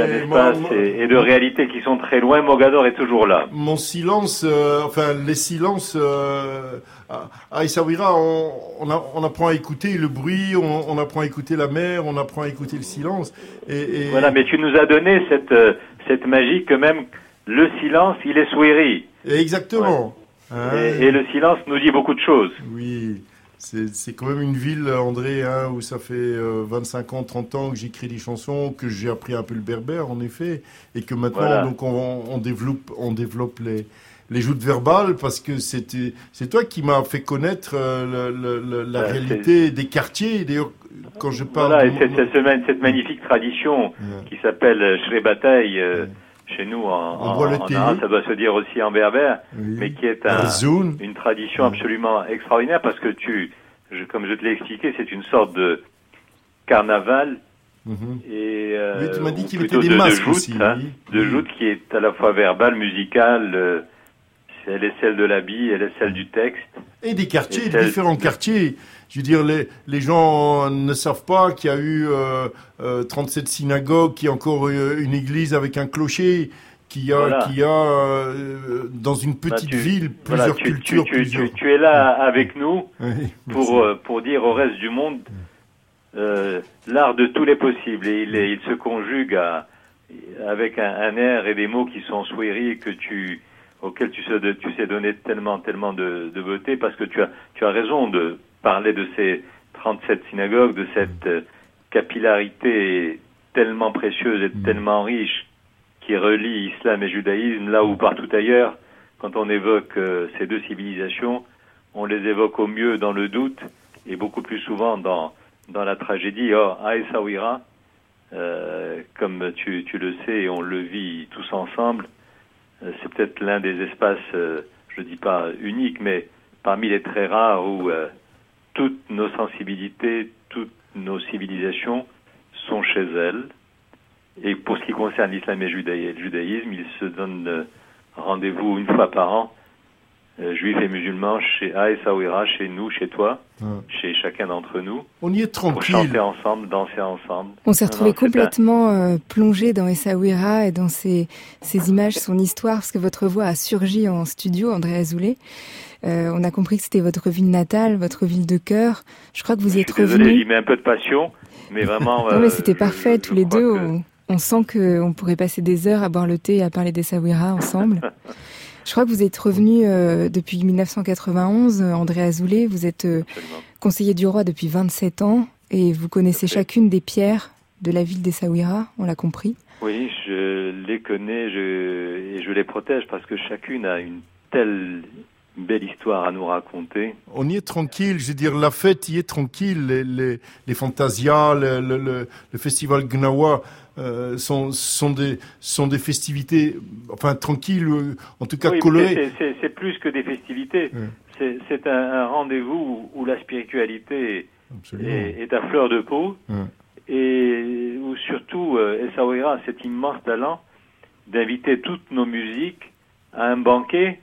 et, et de réalités qui sont très loin, Mogador est toujours là. mon silence, euh, enfin les silences euh, à- Essaouira, on, on, a- on apprend à écouter le bruit, on, on apprend à écouter la mer, on apprend à écouter le silence. Et, et- Voilà, mais tu nous as donné cette, euh, cette magie que même le silence, il est souiri. et exactement. Hein, Et, et le silence nous dit beaucoup de choses. Oui, c'est quand même une ville, André, hein, où ça fait euh, 25 ans, 30 ans que j'écris des chansons, que j'ai appris un peu le berbère, en effet, et que maintenant, Voilà. donc, on, on développe, on développe les, les joutes verbales, parce que c'était, c'est toi qui m'as fait connaître euh, le- le- le- la Ouais, réalité des quartiers. D'ailleurs, quand je parle Voilà, de et cette, cette, semaine- cette magnifique tradition Ouais. qui s'appelle Shré Bataille, euh, Ouais. Chez nous en, On en, boit le en thé. arabe, ça doit se dire aussi en berbère, Oui. mais qui est un, une tradition absolument extraordinaire parce que tu, je- comme je te l'ai expliqué, c'est une sorte de carnaval Mhm. et euh, Oui, tu m'as dit qu'il était des de, de masques joute, aussi, hein, oui. de joute qui est à la fois verbale, musicale. euh, elle est celle de l'habit, elle est celle du texte. Et des quartiers, Et des différents quartiers. Je veux dire, les, les gens ne savent pas qu'il y a eu euh, euh, 37 synagogues, qu'il y a encore euh, une église avec un clocher, qu'il y a, Voilà. qu'il y a euh, dans une petite tu- ville Voilà, plusieurs tu, tu, cultures, tu, plusieurs... tu, tu es là avec nous Oui, pour, euh, pour dire au reste du monde euh, l'art de tous les possibles. Et il, se conjugue à, avec un, un air et des mots qui sont souhairés et que tu, auxquels tu sais, tu sais donner tellement, tellement de, de beauté parce que tu as, tu as raison de parler de ces 37 synagogues, de cette euh, capillarité tellement précieuse et Mm. tellement riche qui relie islam et judaïsme là où partout ailleurs, quand on évoque euh, ces deux civilisations, on les évoque au mieux dans le doute et beaucoup plus souvent dans, dans la tragédie. Or, à Essaouira, euh, comme tu, tu le sais et on le vit tous ensemble, c'est peut-être l'un des espaces, euh, je dis pas unique, mais parmi les très rares où euh, toutes nos sensibilités, toutes nos civilisations sont chez elles. Et pour ce qui concerne l'islam et le judaï- le judaïsme, ils se donnent euh, rendez-vous une fois par an, euh, juifs et musulmans, chez à Essaouira, chez nous, chez toi, Ouais. chez chacun d'entre nous, On y est pour tranquille. chanter ensemble, danser ensemble. On s'est retrouvé non, c'est un- complètement euh, plongé dans Essaouira et dans ses, ses images, son histoire, parce que votre voix a surgi en studio, André Azoulay. Euh, on a compris que c'était votre ville natale, votre ville de cœur. Je crois que vous y Je êtes désolé, j'y revenu. mets un peu de passion, mais vraiment. [laughs] Non, mais euh, c'était parfait, je tous les deux. que- On, On sent qu'on pourrait passer des heures à boire le thé et à parler des Sawira ensemble. [laughs] Je crois que vous êtes revenu euh, depuis 1991, euh, André Azoulay. Vous êtes euh, conseiller du roi depuis 27 ans et vous connaissez chacune des pierres de la ville des Sawira, on l'a compris. Oui, je les connais je, et je les protège parce que chacune a une telle belle histoire à nous raconter. On y est tranquille, je veux dire, la fête y est tranquille, les, les, les Fantasias, le, le, le, festival Gnawa euh, sont, sont, des, sont des festivités, enfin tranquilles, euh, en tout cas oui, colorées. C'est plus que des festivités, ouais. c'est un, un rendez-vous où, où, la spiritualité est, est, à fleur de peau. Et où surtout euh, Essaouira a cet immense talent d'inviter toutes nos musiques à un banquet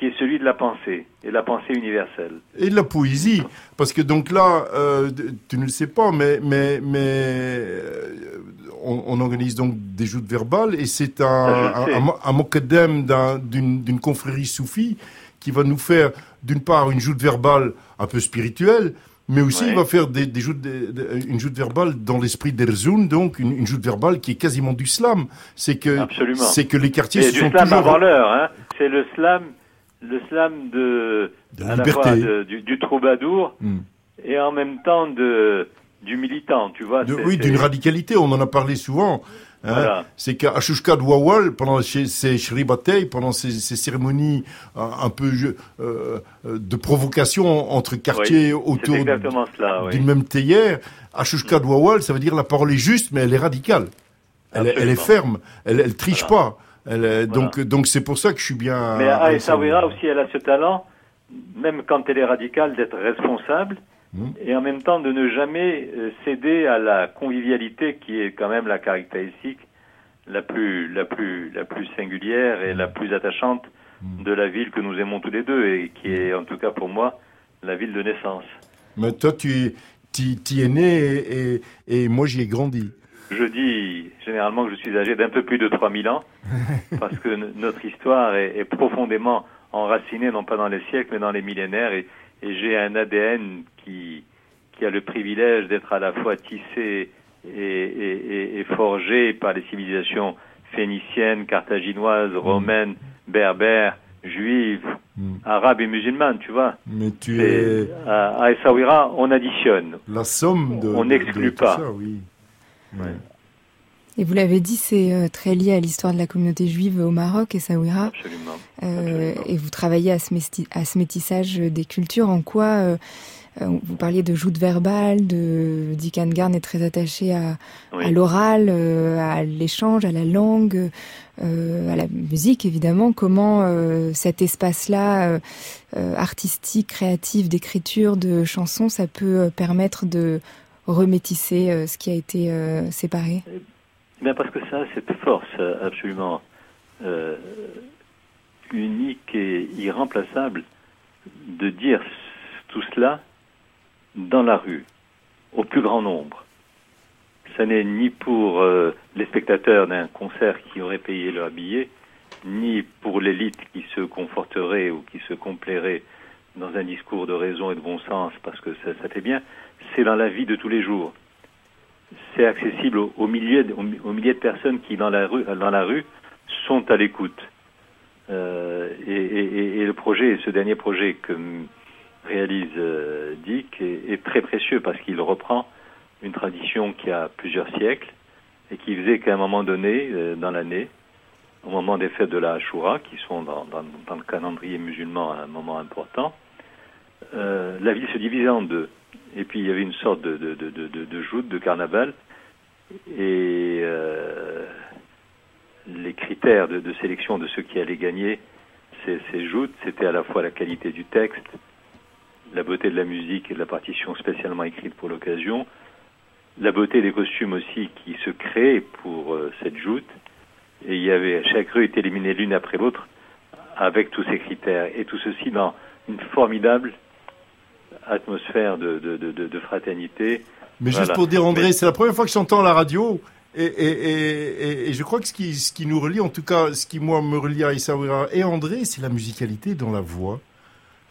qui est celui de la pensée, et la pensée universelle. Et de la poésie, parce que donc là, euh, tu ne le sais pas, mais, mais, mais euh, on, on, organise donc des joutes verbales, et c'est un, un, un, un d'une confrérie soufie qui va nous faire, d'une part, une joute verbale un peu spirituelle, mais aussi ouais. il va faire des, des joutes, des, une joute verbale dans l'esprit d'Erzoun, donc une, une, joute verbale qui est quasiment du slam. C'est que c'est que les quartiers se sont du slam toujours... avant l'heure, hein. C'est le slam, le slam de, de la de, du, du, troubadour mm. et en même temps de du militant, tu vois. De, oui, d'une radicalité. On en a parlé souvent. Hein, voilà. C'est qu'à Shushka de Wawal, pendant ces shribatei, pendant ces, cérémonies un, un peu euh, de provocation entre quartiers oui, autour d'une oui. même théière, à Shushka de Wawal, ça veut dire la parole est juste, mais elle est radicale. Elle, elle est ferme. Elle, elle triche voilà. pas. Elle, voilà. Donc, donc c'est pour ça que je suis bien. Mais Aïsawira aussi, elle a ce talent, même quand elle est radicale, d'être responsable Hmm. et en même temps de ne jamais euh, céder à la convivialité qui est quand même la caractéristique la plus la plus la plus singulière et la plus attachante hmm. de la ville que nous aimons tous les deux et qui est en tout cas pour moi la ville de naissance. Mais toi tu y es né et, et, et moi j'y ai grandi. Je dis généralement que je suis âgé d'un peu plus de 3000 ans [laughs] parce que notre histoire est, est profondément enracinée non pas dans les siècles mais dans les millénaires et et j'ai un ADN qui, qui a le privilège d'être à la fois tissé et, et, et, forgé par les civilisations phéniciennes, carthaginoises, romaines, berbères, juives, mm. arabes et musulmanes, tu vois. Mais tu es... À, à Essaouira, on additionne. La somme de... On n'exclut pas. Ça, oui. Ouais. Et vous l'avez dit, c'est euh, très lié à l'histoire de la communauté juive au Maroc et Saouira. Absolument. Euh, Absolument. Et vous travaillez à ce, à ce, métissage des cultures. En quoi euh, vous parliez de joute verbale, de Dick Garn est très attaché à, oui. à l'oral, euh, à l'échange, à la langue, euh, à la musique évidemment. Comment euh, cet espace-là artistique, créatif, d'écriture, de chansons, ça peut permettre de remétisser ce qui a été séparé Bien parce que ça cette force absolument euh, unique et irremplaçable de dire tout cela dans la rue, au plus grand nombre. Ça n'est ni pour euh, les spectateurs d'un concert qui aurait payé leur billet, ni pour l'élite qui se conforterait ou qui se complairait dans un discours de raison et de bon sens parce que ça fait bien, c'est dans la vie de tous les jours c'est accessible aux, milliers, milliers de personnes qui, dans la rue, dans la rue sont à l'écoute. Euh, et, le projet, ce dernier projet que réalise euh, Dick, est, très précieux parce qu'il reprend une tradition qui a plusieurs siècles et qui faisait qu'à un moment donné, euh, dans l'année, au moment des fêtes de la Ashura, qui sont dans le calendrier musulman un moment important, euh, la ville se divisait en deux. Et puis il y avait une sorte de, de, de, joute, de carnaval, et euh, les critères de, sélection de ceux qui allaient gagner ces, ces joutes, c'était à la fois la qualité du texte, la beauté de la musique et de la partition spécialement écrite pour l'occasion, la beauté des costumes aussi qui se créaient pour euh, cette joute, et il y avait chaque rue était éliminée l'une après l'autre avec tous ces critères, et tout ceci dans une formidable atmosphère de, de, de, de fraternité. Mais voilà. juste pour dire, André, c'est la première fois que j'entends la radio. Et, et, et, et, je crois que ce qui, ce qui nous relie, en tout cas, ce qui moi me relie à Issa et André, c'est la musicalité dans la voix.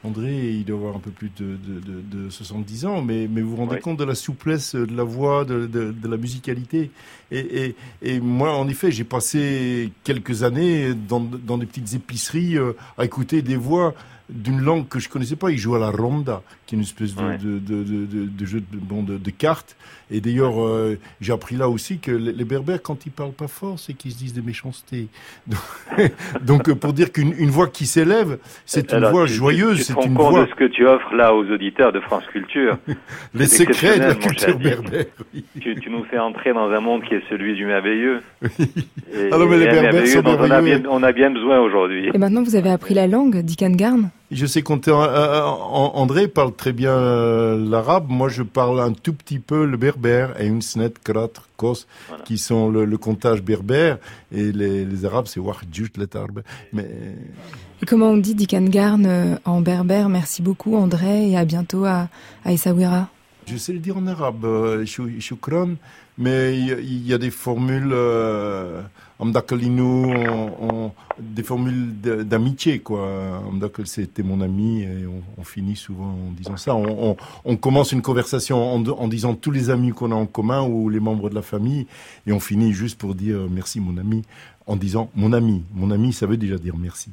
André, il doit avoir un peu plus de, de, 70 ans, mais, mais vous vous rendez compte de la souplesse de la voix, de, la musicalité. Et, et, et, moi, en effet, j'ai passé quelques années dans, dans des petites épiceries euh, à écouter des voix d'une langue que je connaissais pas. Il joue à la ronda, qui est une espèce de, de, de, de, de, jeu de, bon, de, de cartes. Et d'ailleurs, euh, j'ai appris là aussi que les, berbères, quand ils parlent pas fort, c'est qu'ils se disent des méchancetés. [laughs] Donc, pour dire qu'une une voix qui s'élève, c'est une voix joyeuse, c'est une voix. de ce que tu offres là aux auditeurs de France Culture. [laughs] les secrets de la culture berbère. Tu, tu, nous fais entrer dans un monde qui est celui du merveilleux. Et, Alors, mais les berbères sont on, a bien, on a bien besoin aujourd'hui. Et maintenant, vous avez appris la langue d'Ikangarn je sais compter. André parle très bien euh, l'arabe. Moi, je parle un tout petit peu le berbère et une snet, krat, kos, qui sont le, comptage berbère. Et les, arabes, c'est wahjut le Mais... Et comment on dit dikangarn euh, en berbère? Merci beaucoup, André, et à bientôt à, à Essaouira. Je sais le dire en arabe, euh, shukran, mais il y, a des formules Amdakalinu, on, des formules d'amitié, quoi. Amdakal, c'était mon ami, et on, finit souvent en disant ça. On, on commence une conversation en, en, disant tous les amis qu'on a en commun ou les membres de la famille, et on finit juste pour dire merci, mon ami, en disant mon ami. Mon ami, ça veut déjà dire merci.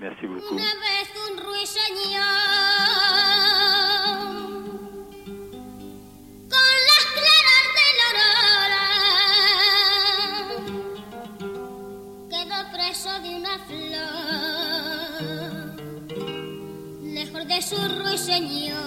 Merci beaucoup. you.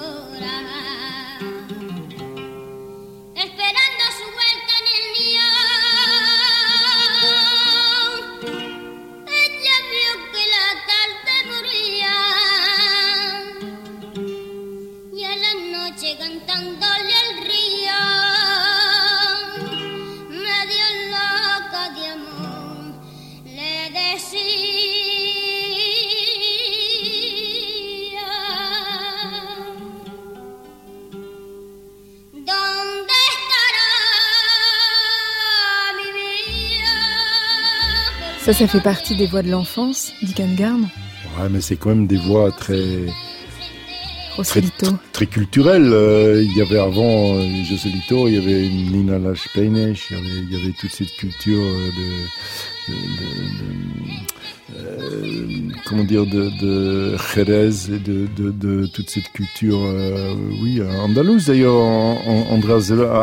Ça, ça fait partie des voix de l'enfance, dit Kangarn Ouais, mais c'est quand même des voix très... Très, très, culturelles. Euh, il y avait avant euh, Joselito, il y avait Nina Lashpeine, il, y avait toute cette culture de, euh, comment dire, de, de Jerez et de, de, de toute cette culture, oui, andalouse d'ailleurs. André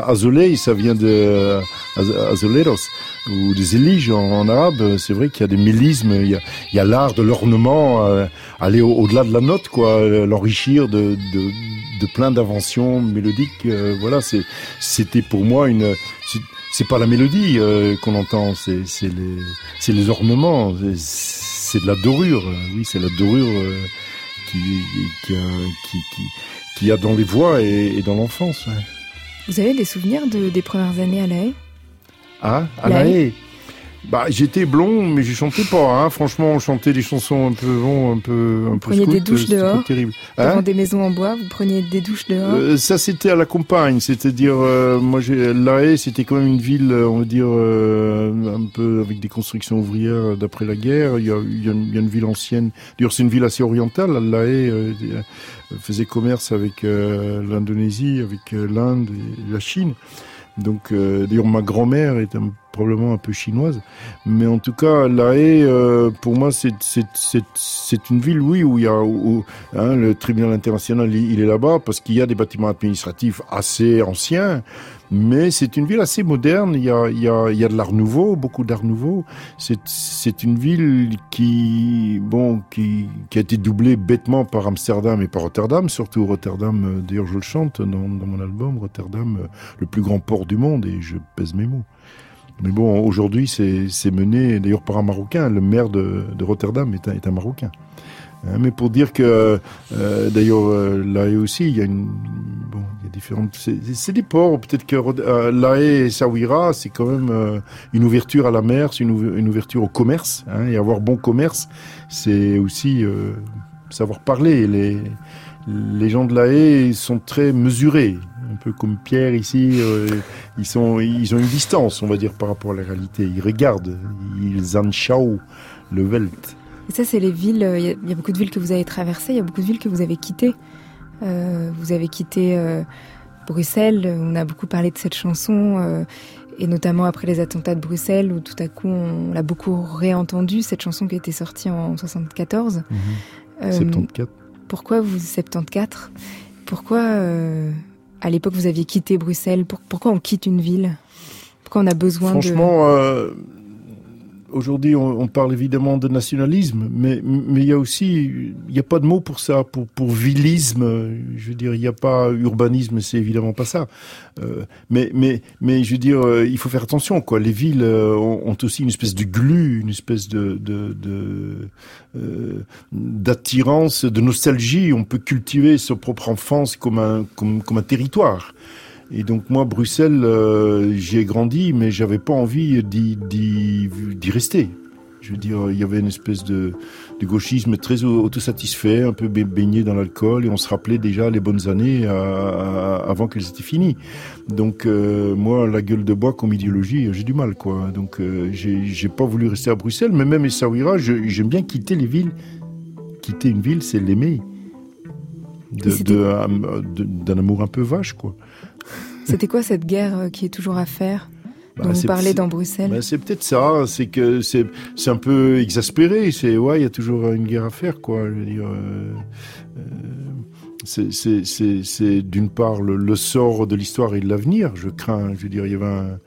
Azolé, ça vient de Azoleros ou des éliges en, arabe, c'est vrai qu'il y a des mélismes, il y a, l'art de l'ornement, euh, aller au-delà de la note, quoi, l'enrichir de, de, de, plein d'inventions mélodiques. Euh, voilà, c'était pour moi une, c'est pas la mélodie euh, qu'on entend, c'est, les, c'est les ornements, c'est de la dorure. Oui, c'est la dorure qui, qui, qui, qui, qui, a dans les voix et, et dans l'enfance. Vous avez des souvenirs de, des premières années à La Haye? Ah, à la haie. Bah, j'étais blond, mais je chantais pas. Hein. Franchement, on chantait des chansons un peu bon, un peu, un vous preniez des douches dehors. Terrible. Hein des maisons en bois, vous preniez des douches dehors. Euh, ça, c'était à la campagne. C'est-à-dire, euh, moi, La Haye, c'était quand même une ville, on va dire, euh, un peu avec des constructions ouvrières d'après la guerre. Il y a, il y a, une, il y a une ville ancienne. D'ailleurs, c'est une ville assez orientale. La Haye faisait commerce avec l'Indonésie, avec l'Inde et la Chine. Donc, euh, d'ailleurs, ma grand-mère est probablement un peu chinoise, mais en tout cas, La Haye, euh, pour moi, c'est une ville, oui, où il y a où, hein, le tribunal international, il est là-bas parce qu'il y a des bâtiments administratifs assez anciens, mais c'est une ville assez moderne. Il y a, il y a, il y a de l'art nouveau, beaucoup d'art nouveau. C'est une ville qui, bon, qui, qui a été doublée bêtement par Amsterdam et par Rotterdam, surtout Rotterdam. Euh, d'ailleurs, je le chante dans, dans mon album, Rotterdam, euh, le plus grand port du monde, et je pèse mes mots. Mais bon, aujourd'hui, c'est mené d'ailleurs par un Marocain. Le maire de, de Rotterdam est un, est un Marocain. Hein, mais pour dire que, euh, d'ailleurs, euh, là aussi, il y a une, bon, il y a différentes, c'est des ports. Peut-être que euh, La et Saouira, c'est quand même euh, une ouverture à la mer, c'est une, ouverture au commerce. Hein, et avoir bon commerce, c'est aussi euh, savoir parler. Les, les gens de La Haye sont très mesurés, un peu comme Pierre ici. ils sont, ils ont une distance, on va dire, par rapport à la réalité. Ils regardent, ils anschauent le Welt. Et ça, c'est les villes. Il y, a, il y, a beaucoup de villes que vous avez traversées, il y a beaucoup de villes que vous avez quittées. Euh, vous avez quitté euh, Bruxelles. On a beaucoup parlé de cette chanson, euh, et notamment après les attentats de Bruxelles, où tout à coup on l'a beaucoup réentendue, cette chanson qui a été sortie en 74. Mmh. 74. Pourquoi vous 74 Pourquoi à l'époque vous aviez quitté Bruxelles? Pourquoi on quitte une ville? Pourquoi on a besoin Franchement, de... euh, aujourd'hui on, on, parle évidemment de nationalisme, mais mais il y a aussi il n'y a pas de mot pour ça, pour pour villisme. Je veux dire, il n'y a pas urbanisme, c'est évidemment pas ça. Euh, mais mais mais je veux dire, euh, il faut faire attention quoi. Les villes euh, ont, ont, aussi une espèce de glu, une espèce de de, de euh, d'attirance, de nostalgie. On peut cultiver sa propre enfance comme un comme comme un territoire. Et donc moi, Bruxelles, euh, j'y ai grandi, mais j'avais pas envie d'y rester. Je veux dire, il y avait une espèce de, de gauchisme très autosatisfait, un peu baigné dans l'alcool, et on se rappelait déjà les bonnes années à, à, avant qu'elles étaient finies. Donc euh, moi, la gueule de bois comme idéologie, j'ai du mal, quoi. Donc euh, j'ai pas voulu rester à Bruxelles, mais même Essaouira, j'aime bien quitter les villes. Quitter une ville, c'est l'aimer. D'un amour un peu vache, quoi. C'était quoi cette guerre qui est toujours à faire dont bah, vous parlez dans Bruxelles bah, C'est peut-être ça, c'est que c'est c'est un peu exaspéré. C'est ouais, il y a toujours une guerre à faire, quoi. Je veux dire, euh, euh, c'est d'une part le, le, sort de l'histoire et de l'avenir. Je crains. Je veux dire, il y avait un,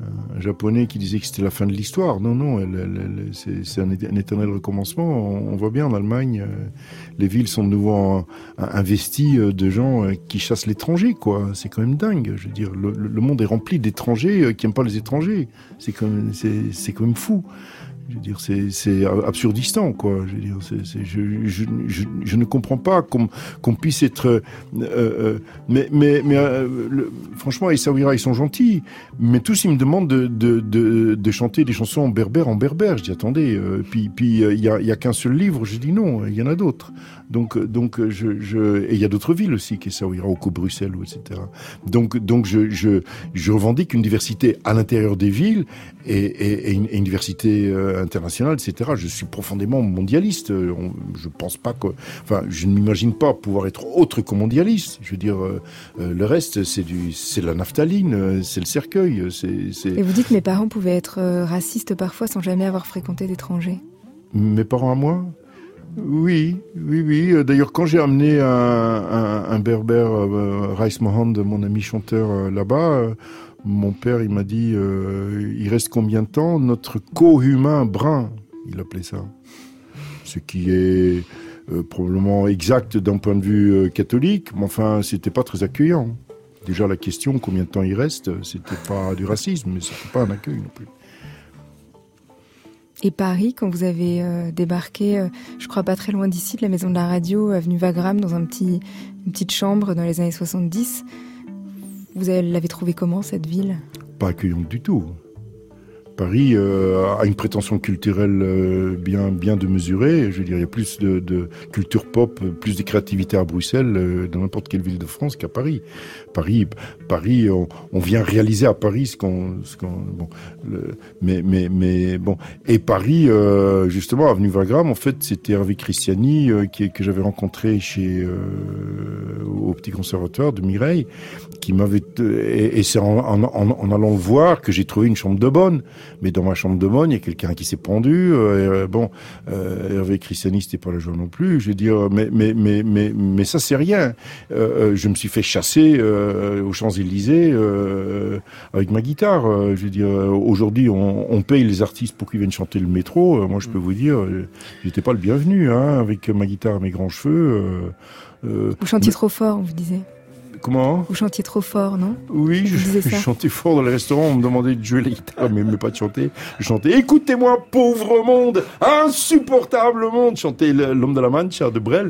un japonais qui disait que c'était la fin de l'histoire. Non, non, c'est un, éternel recommencement. On, on, voit bien en Allemagne, euh, les villes sont de nouveau investies euh, de gens euh, qui chassent l'étranger, quoi. C'est quand même dingue. Je veux dire, le, le monde est rempli d'étrangers euh, qui n'aiment pas les étrangers. C'est quand quand même fou. Je veux dire, c'est absurdistan, quoi. Je veux dire, je, ne comprends pas qu'on qu puisse être. Euh, euh, mais euh, franchement, Essaouira, ils sont gentils, mais tous ils me demandent de, chanter des chansons en berbère en berbère. Je dis attendez, puis puis il y a, a qu'un seul livre. Je dis non, il y en a d'autres. Donc donc et il y a d'autres villes aussi, qu'Essaouira ou que Bruxelles ou etc. Donc donc je revendique une diversité à l'intérieur des villes et une diversité internationale, etc. Je suis profondément mondialiste. On, je pense pas que, enfin, je ne m'imagine pas pouvoir être autre que mondialiste. Je veux dire, euh, le reste, c'est du, c'est la naphtaline, c'est le cercueil. Et vous dites, mes parents pouvaient être racistes parfois sans jamais avoir fréquenté d'étrangers. Mes parents à moi? Oui, oui, oui. D'ailleurs, quand j'ai amené un, un, un berbère, euh, Rice Mohand, mon ami chanteur, euh, là-bas, euh, mon père, il m'a dit, euh, il reste combien de temps Notre co-humain brun, il appelait ça. Ce qui est euh, probablement exact d'un point de vue euh, catholique, mais enfin, c'était pas très accueillant. Déjà, la question, combien de temps il reste, c'était pas du racisme, mais c'était pas un accueil non plus. Et Paris, quand vous avez débarqué, je crois pas très loin d'ici, de la maison de la radio, avenue Wagram, dans un petit, une petite chambre dans les années 70, vous l'avez trouvé comment cette ville? Pas accueillante du tout. Paris euh, a une prétention culturelle euh, bien bien de mesurer. Je veux dire, il y a plus de, de culture pop, plus de créativité à Bruxelles, euh, dans n'importe quelle ville de France qu'à Paris. Paris, Paris, on, on, vient réaliser à Paris ce qu'on, ce qu'on, bon, le, mais mais mais bon. Et Paris, euh, justement, avenue Wagram, en fait, c'était Hervé Christiani euh, qui, que j'avais rencontré chez euh, au petit conservatoire de Mireille, qui m'avait et, et c'est en, en, en, allant voir que j'ai trouvé une chambre de bonne mais dans ma chambre de bonne, il y a quelqu'un qui s'est pendu. Euh, bon, euh, Hervé Christiani, c'était pas la joie non plus. Je veux dire, mais mais mais mais mais ça c'est rien. Euh, je me suis fait chasser euh, aux Champs Élysées euh, avec ma guitare. je veux dire, aujourd'hui, on, on, paye les artistes pour qu'ils viennent chanter le métro. moi, je peux vous dire, j'étais pas le bienvenu hein, avec ma guitare, mes grands cheveux. vous chantiez mais... trop fort, vous disiez. Comment? Vous chantiez trop fort, non? Oui, je, je chantais fort dans les restaurants. On me demandait de jouer la guitare, mais même pas de chanter. Je chantais Écoutez-moi, pauvre monde, insupportable monde. Chanter L'homme de la Mancha de Brel.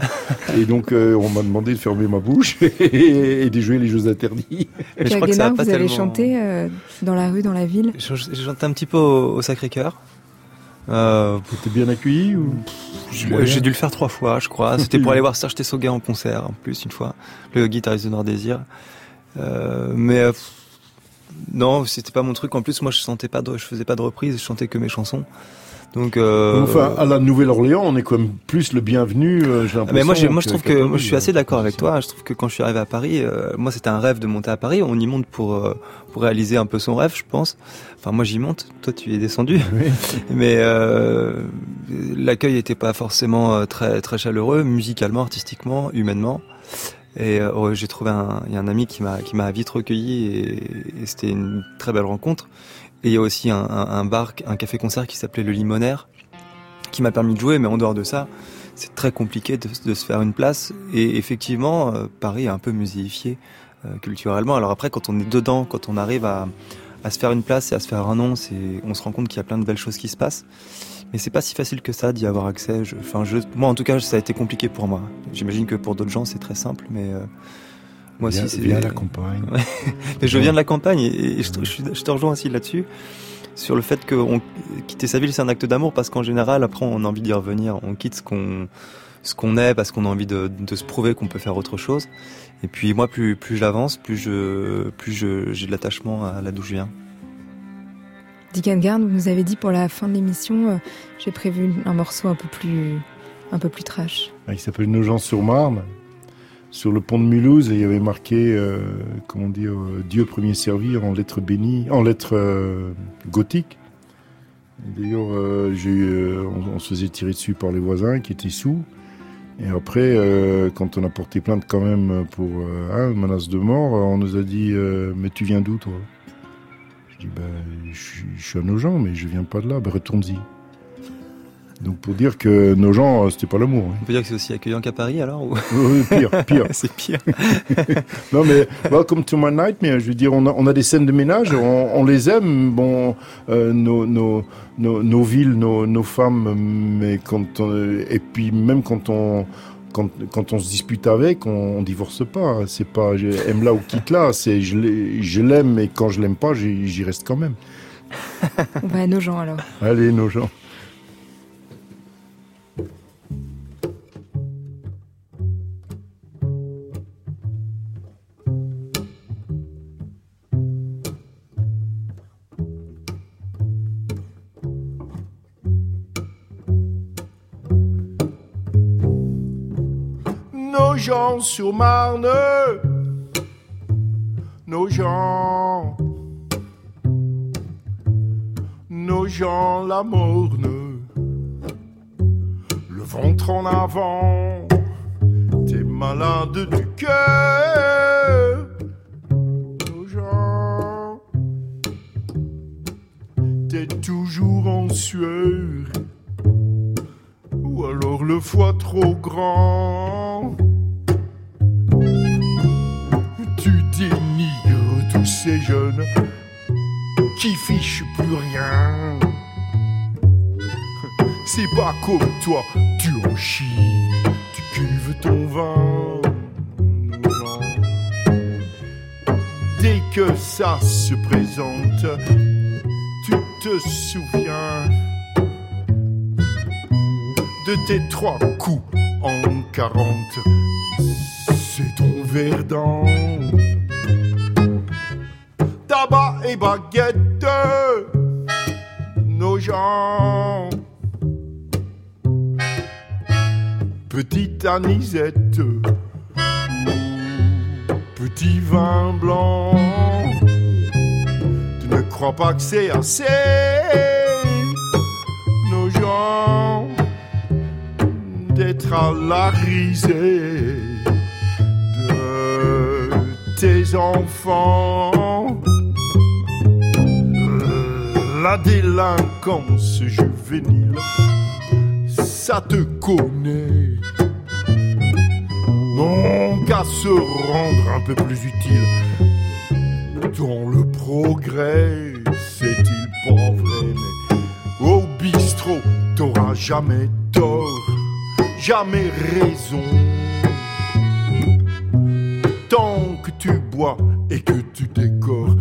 Et donc, euh, on m'a demandé de fermer ma bouche [laughs] et, et de jouer les jeux interdits. Mais je crois que ça vous avez chanté euh, dans la rue, dans la ville J'ai chanté un petit peu au, au Sacré-Cœur. Euh, T'es bien accueilli ou J'ai dû le faire trois fois, je crois. C'était pour [laughs] aller voir Serge Tessoga en concert, en plus, une fois. Le guitariste de Noir Désir. Euh, mais euh, non, c'était pas mon truc. En plus, moi, je chantais pas, de, je faisais pas de reprise, je chantais que mes chansons. Donc, euh... enfin, à la Nouvelle-Orléans, on est quand même plus le bienvenu. Euh, ah, mais moi, moi, je trouve que, moi, je suis assez d'accord avec toi. Je trouve que quand je suis arrivé à Paris, euh, moi, c'était un rêve de monter à Paris. On y monte pour euh, pour réaliser un peu son rêve, je pense. Enfin, moi, j'y monte. Toi, tu y es descendu. [laughs] Oui. [laughs] mais l'accueil était pas forcément très très chaleureux, musicalement, artistiquement, humainement. Et oh, j'ai trouvé un, y a un ami qui m'a qui m'a vite recueilli et, et c'était une très belle rencontre. Et il y a aussi un, un, un bar, un café-concert qui s'appelait Le Limonaire, qui m'a permis de jouer, mais en dehors de ça, c'est très compliqué de, de, se faire une place. Et effectivement, euh, Paris est un peu muséifié euh, culturellement. Alors après, quand on est dedans, quand on arrive à, à se faire une place et à se faire un nom, on se rend compte qu'il y a plein de belles choses qui se passent. Mais c'est pas si facile que ça d'y avoir accès. Enfin, je, moi, en tout cas, ça a été compliqué pour moi. J'imagine que pour d'autres gens, c'est très simple, mais euh, moi aussi, c'est. Viens la campagne. [laughs] Mais je viens de la campagne et, je, je, te rejoins aussi là-dessus sur le fait que on, quitter sa ville c'est un acte d'amour parce qu'en général après on a envie d'y revenir, on quitte ce qu'on ce qu'on est parce qu'on a envie de, de se prouver qu'on peut faire autre chose. Et puis moi plus plus j'avance, plus je plus je j'ai de l'attachement à là d'où je viens. Dick Garn, vous nous avez dit pour la fin de l'émission, euh, j'ai prévu un morceau un peu plus un peu plus trash. Ah, il s'appelle Nos gens sur Marne sur le pont de Mulhouse il y avait marqué, euh, comment dire, euh, Dieu premier servir en lettres bénies, en lettres euh, gothiques. D'ailleurs, on, se faisait tirer dessus par les voisins qui étaient sous. Et après, quand on a porté plainte quand même pour hein, menace de mort, on nous a dit Mais tu viens d'où toi? Je dis je, je suis à Nogent, mais je viens pas de là. Ben, retourne-y. Donc pour dire que nos gens, euh, c'était pas l'amour. Hein. On peut dire que c'est aussi accueillant qu'à Paris alors ou... Oui, pire, [laughs] pire. c'est pire. [laughs] non mais Welcome to my nightmare. Je veux dire, on a, on a des scènes de ménage, on, on les aime. Bon, euh, nos, nos, nos, nos, villes, nos, nos femmes, mais quand on, et puis même quand on quand, quand on se dispute avec, on, on divorce pas. C'est pas aime là ou quitte là. C'est je l'aime et quand je l'aime pas, j'y reste quand même. on va à nos gens alors. Allez, nos gens. Gens sur Marne, nos gens, nos gens la morne, le ventre en avant, t'es malade du cœur, nos gens, t'es toujours en sueur, ou alors le foie trop grand. Ces jeunes qui fichent plus rien. C'est pas comme toi, tu en chies, tu cuves ton vin. Dès que ça se présente, tu te souviens de tes trois coups en quarante. Verdant tabac et baguette, nos gens. Petite anisette, petit vin blanc. Tu ne crois pas que c'est assez, nos gens, d'être à la risée tes enfants la délinquance juvénile, ça te connaît. Non qu'à se rendre un peu plus utile dans le progrès, c'est-il pas vrai Mais au bistrot, t'auras jamais tort, jamais raison. Tant que tu bois et que tu décores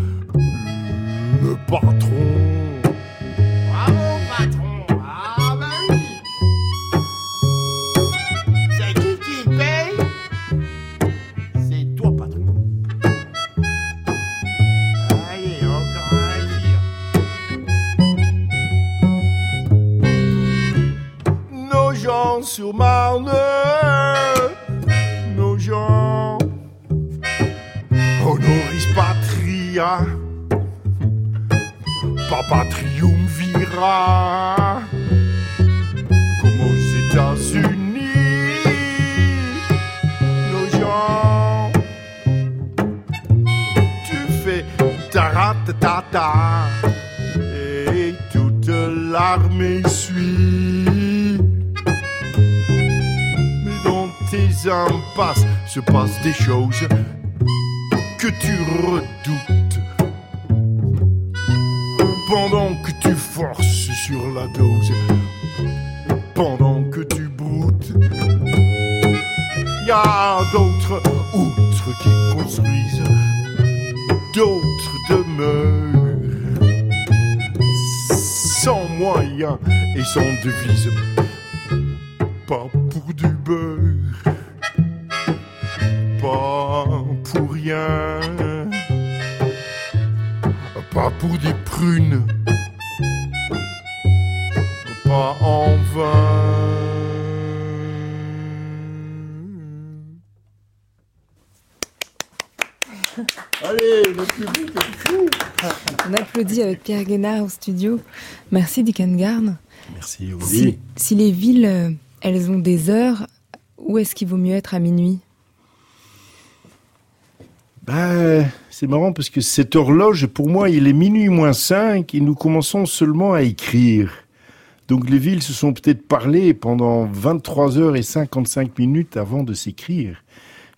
que tu redoutes. Pendant que tu forces sur la dose, pendant que tu broutes, y a d'autres outres qui construisent d'autres demeures sans moyens et sans devise. Pas pour du beurre, pas pour rien, pas pour des prunes, pas en vain. Allez, le public est fou. On applaudit avec Pierre Guénard au studio. Merci Dick Garn. Merci, Si, si les villes, euh, elles ont des heures, où est-ce qu'il vaut mieux être à minuit? Ben, c'est marrant parce que cette horloge, pour moi, il est minuit moins 5 et nous commençons seulement à écrire. Donc les villes se sont peut-être parlé pendant 23 heures et 55 minutes avant de s'écrire.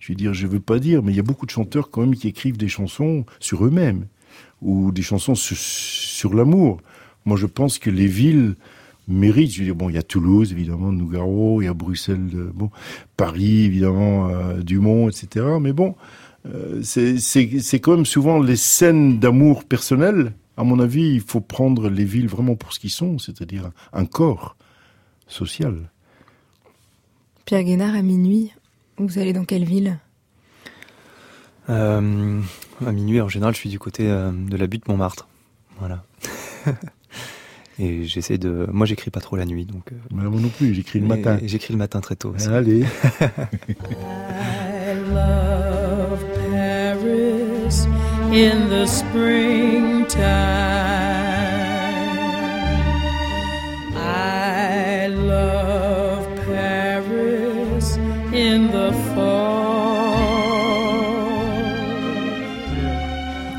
Je veux dire, je veux pas dire, mais il y a beaucoup de chanteurs quand même qui écrivent des chansons sur eux-mêmes ou des chansons sur, sur l'amour. Moi, je pense que les villes méritent. Je veux dire, bon, il y a Toulouse, évidemment, Nougaro, il y a Bruxelles, euh, bon, Paris, évidemment, euh, Dumont, etc. Mais bon, euh, c'est c'est- c'est quand même souvent les scènes d'amour personnel. À mon avis, il faut prendre les villes vraiment pour ce qu'ils sont, c'est-à-dire un corps social. Pierre Guénard, à minuit, vous allez dans quelle ville? Euh, à minuit, en général, je suis du côté euh, de la butte Montmartre. Voilà. [laughs] Et j'essaie de. Moi, j'écris pas trop la nuit, donc. Mais moi non plus, j'écris le matin. J'écris le matin très tôt. aussi. Allez. [laughs] In the springtime. I love Paris in the fall.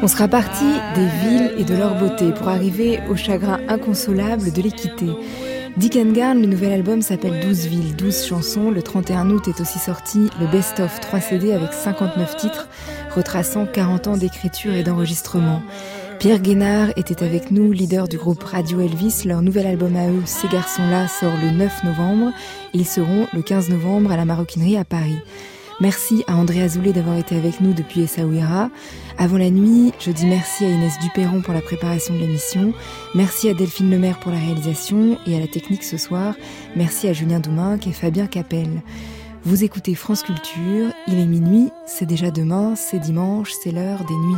On sera parti des villes et de leur beauté pour arriver au chagrin inconsolable de les quitter. Dick Garn, le nouvel album s'appelle 12 villes, 12 chansons. Le 31 août est aussi sorti le Best of 3 CD avec 59 titres, retraçant 40 ans d'écriture et d'enregistrement. Pierre Guénard était avec nous, leader du groupe Radio Elvis. Leur nouvel album à eux, Ces garçons-là, sort le 9 novembre. Ils seront le 15 novembre à la Maroquinerie à Paris. Merci à André Azoulay d'avoir été avec nous depuis Essaouira. Avant la nuit, je dis merci à Inès Duperron pour la préparation de l'émission. Merci à Delphine Lemaire pour la réalisation et à la technique ce soir. Merci à Julien Douminc et Fabien Capel. Vous écoutez France Culture, il est minuit, c'est déjà demain, c'est dimanche, c'est l'heure des nuits.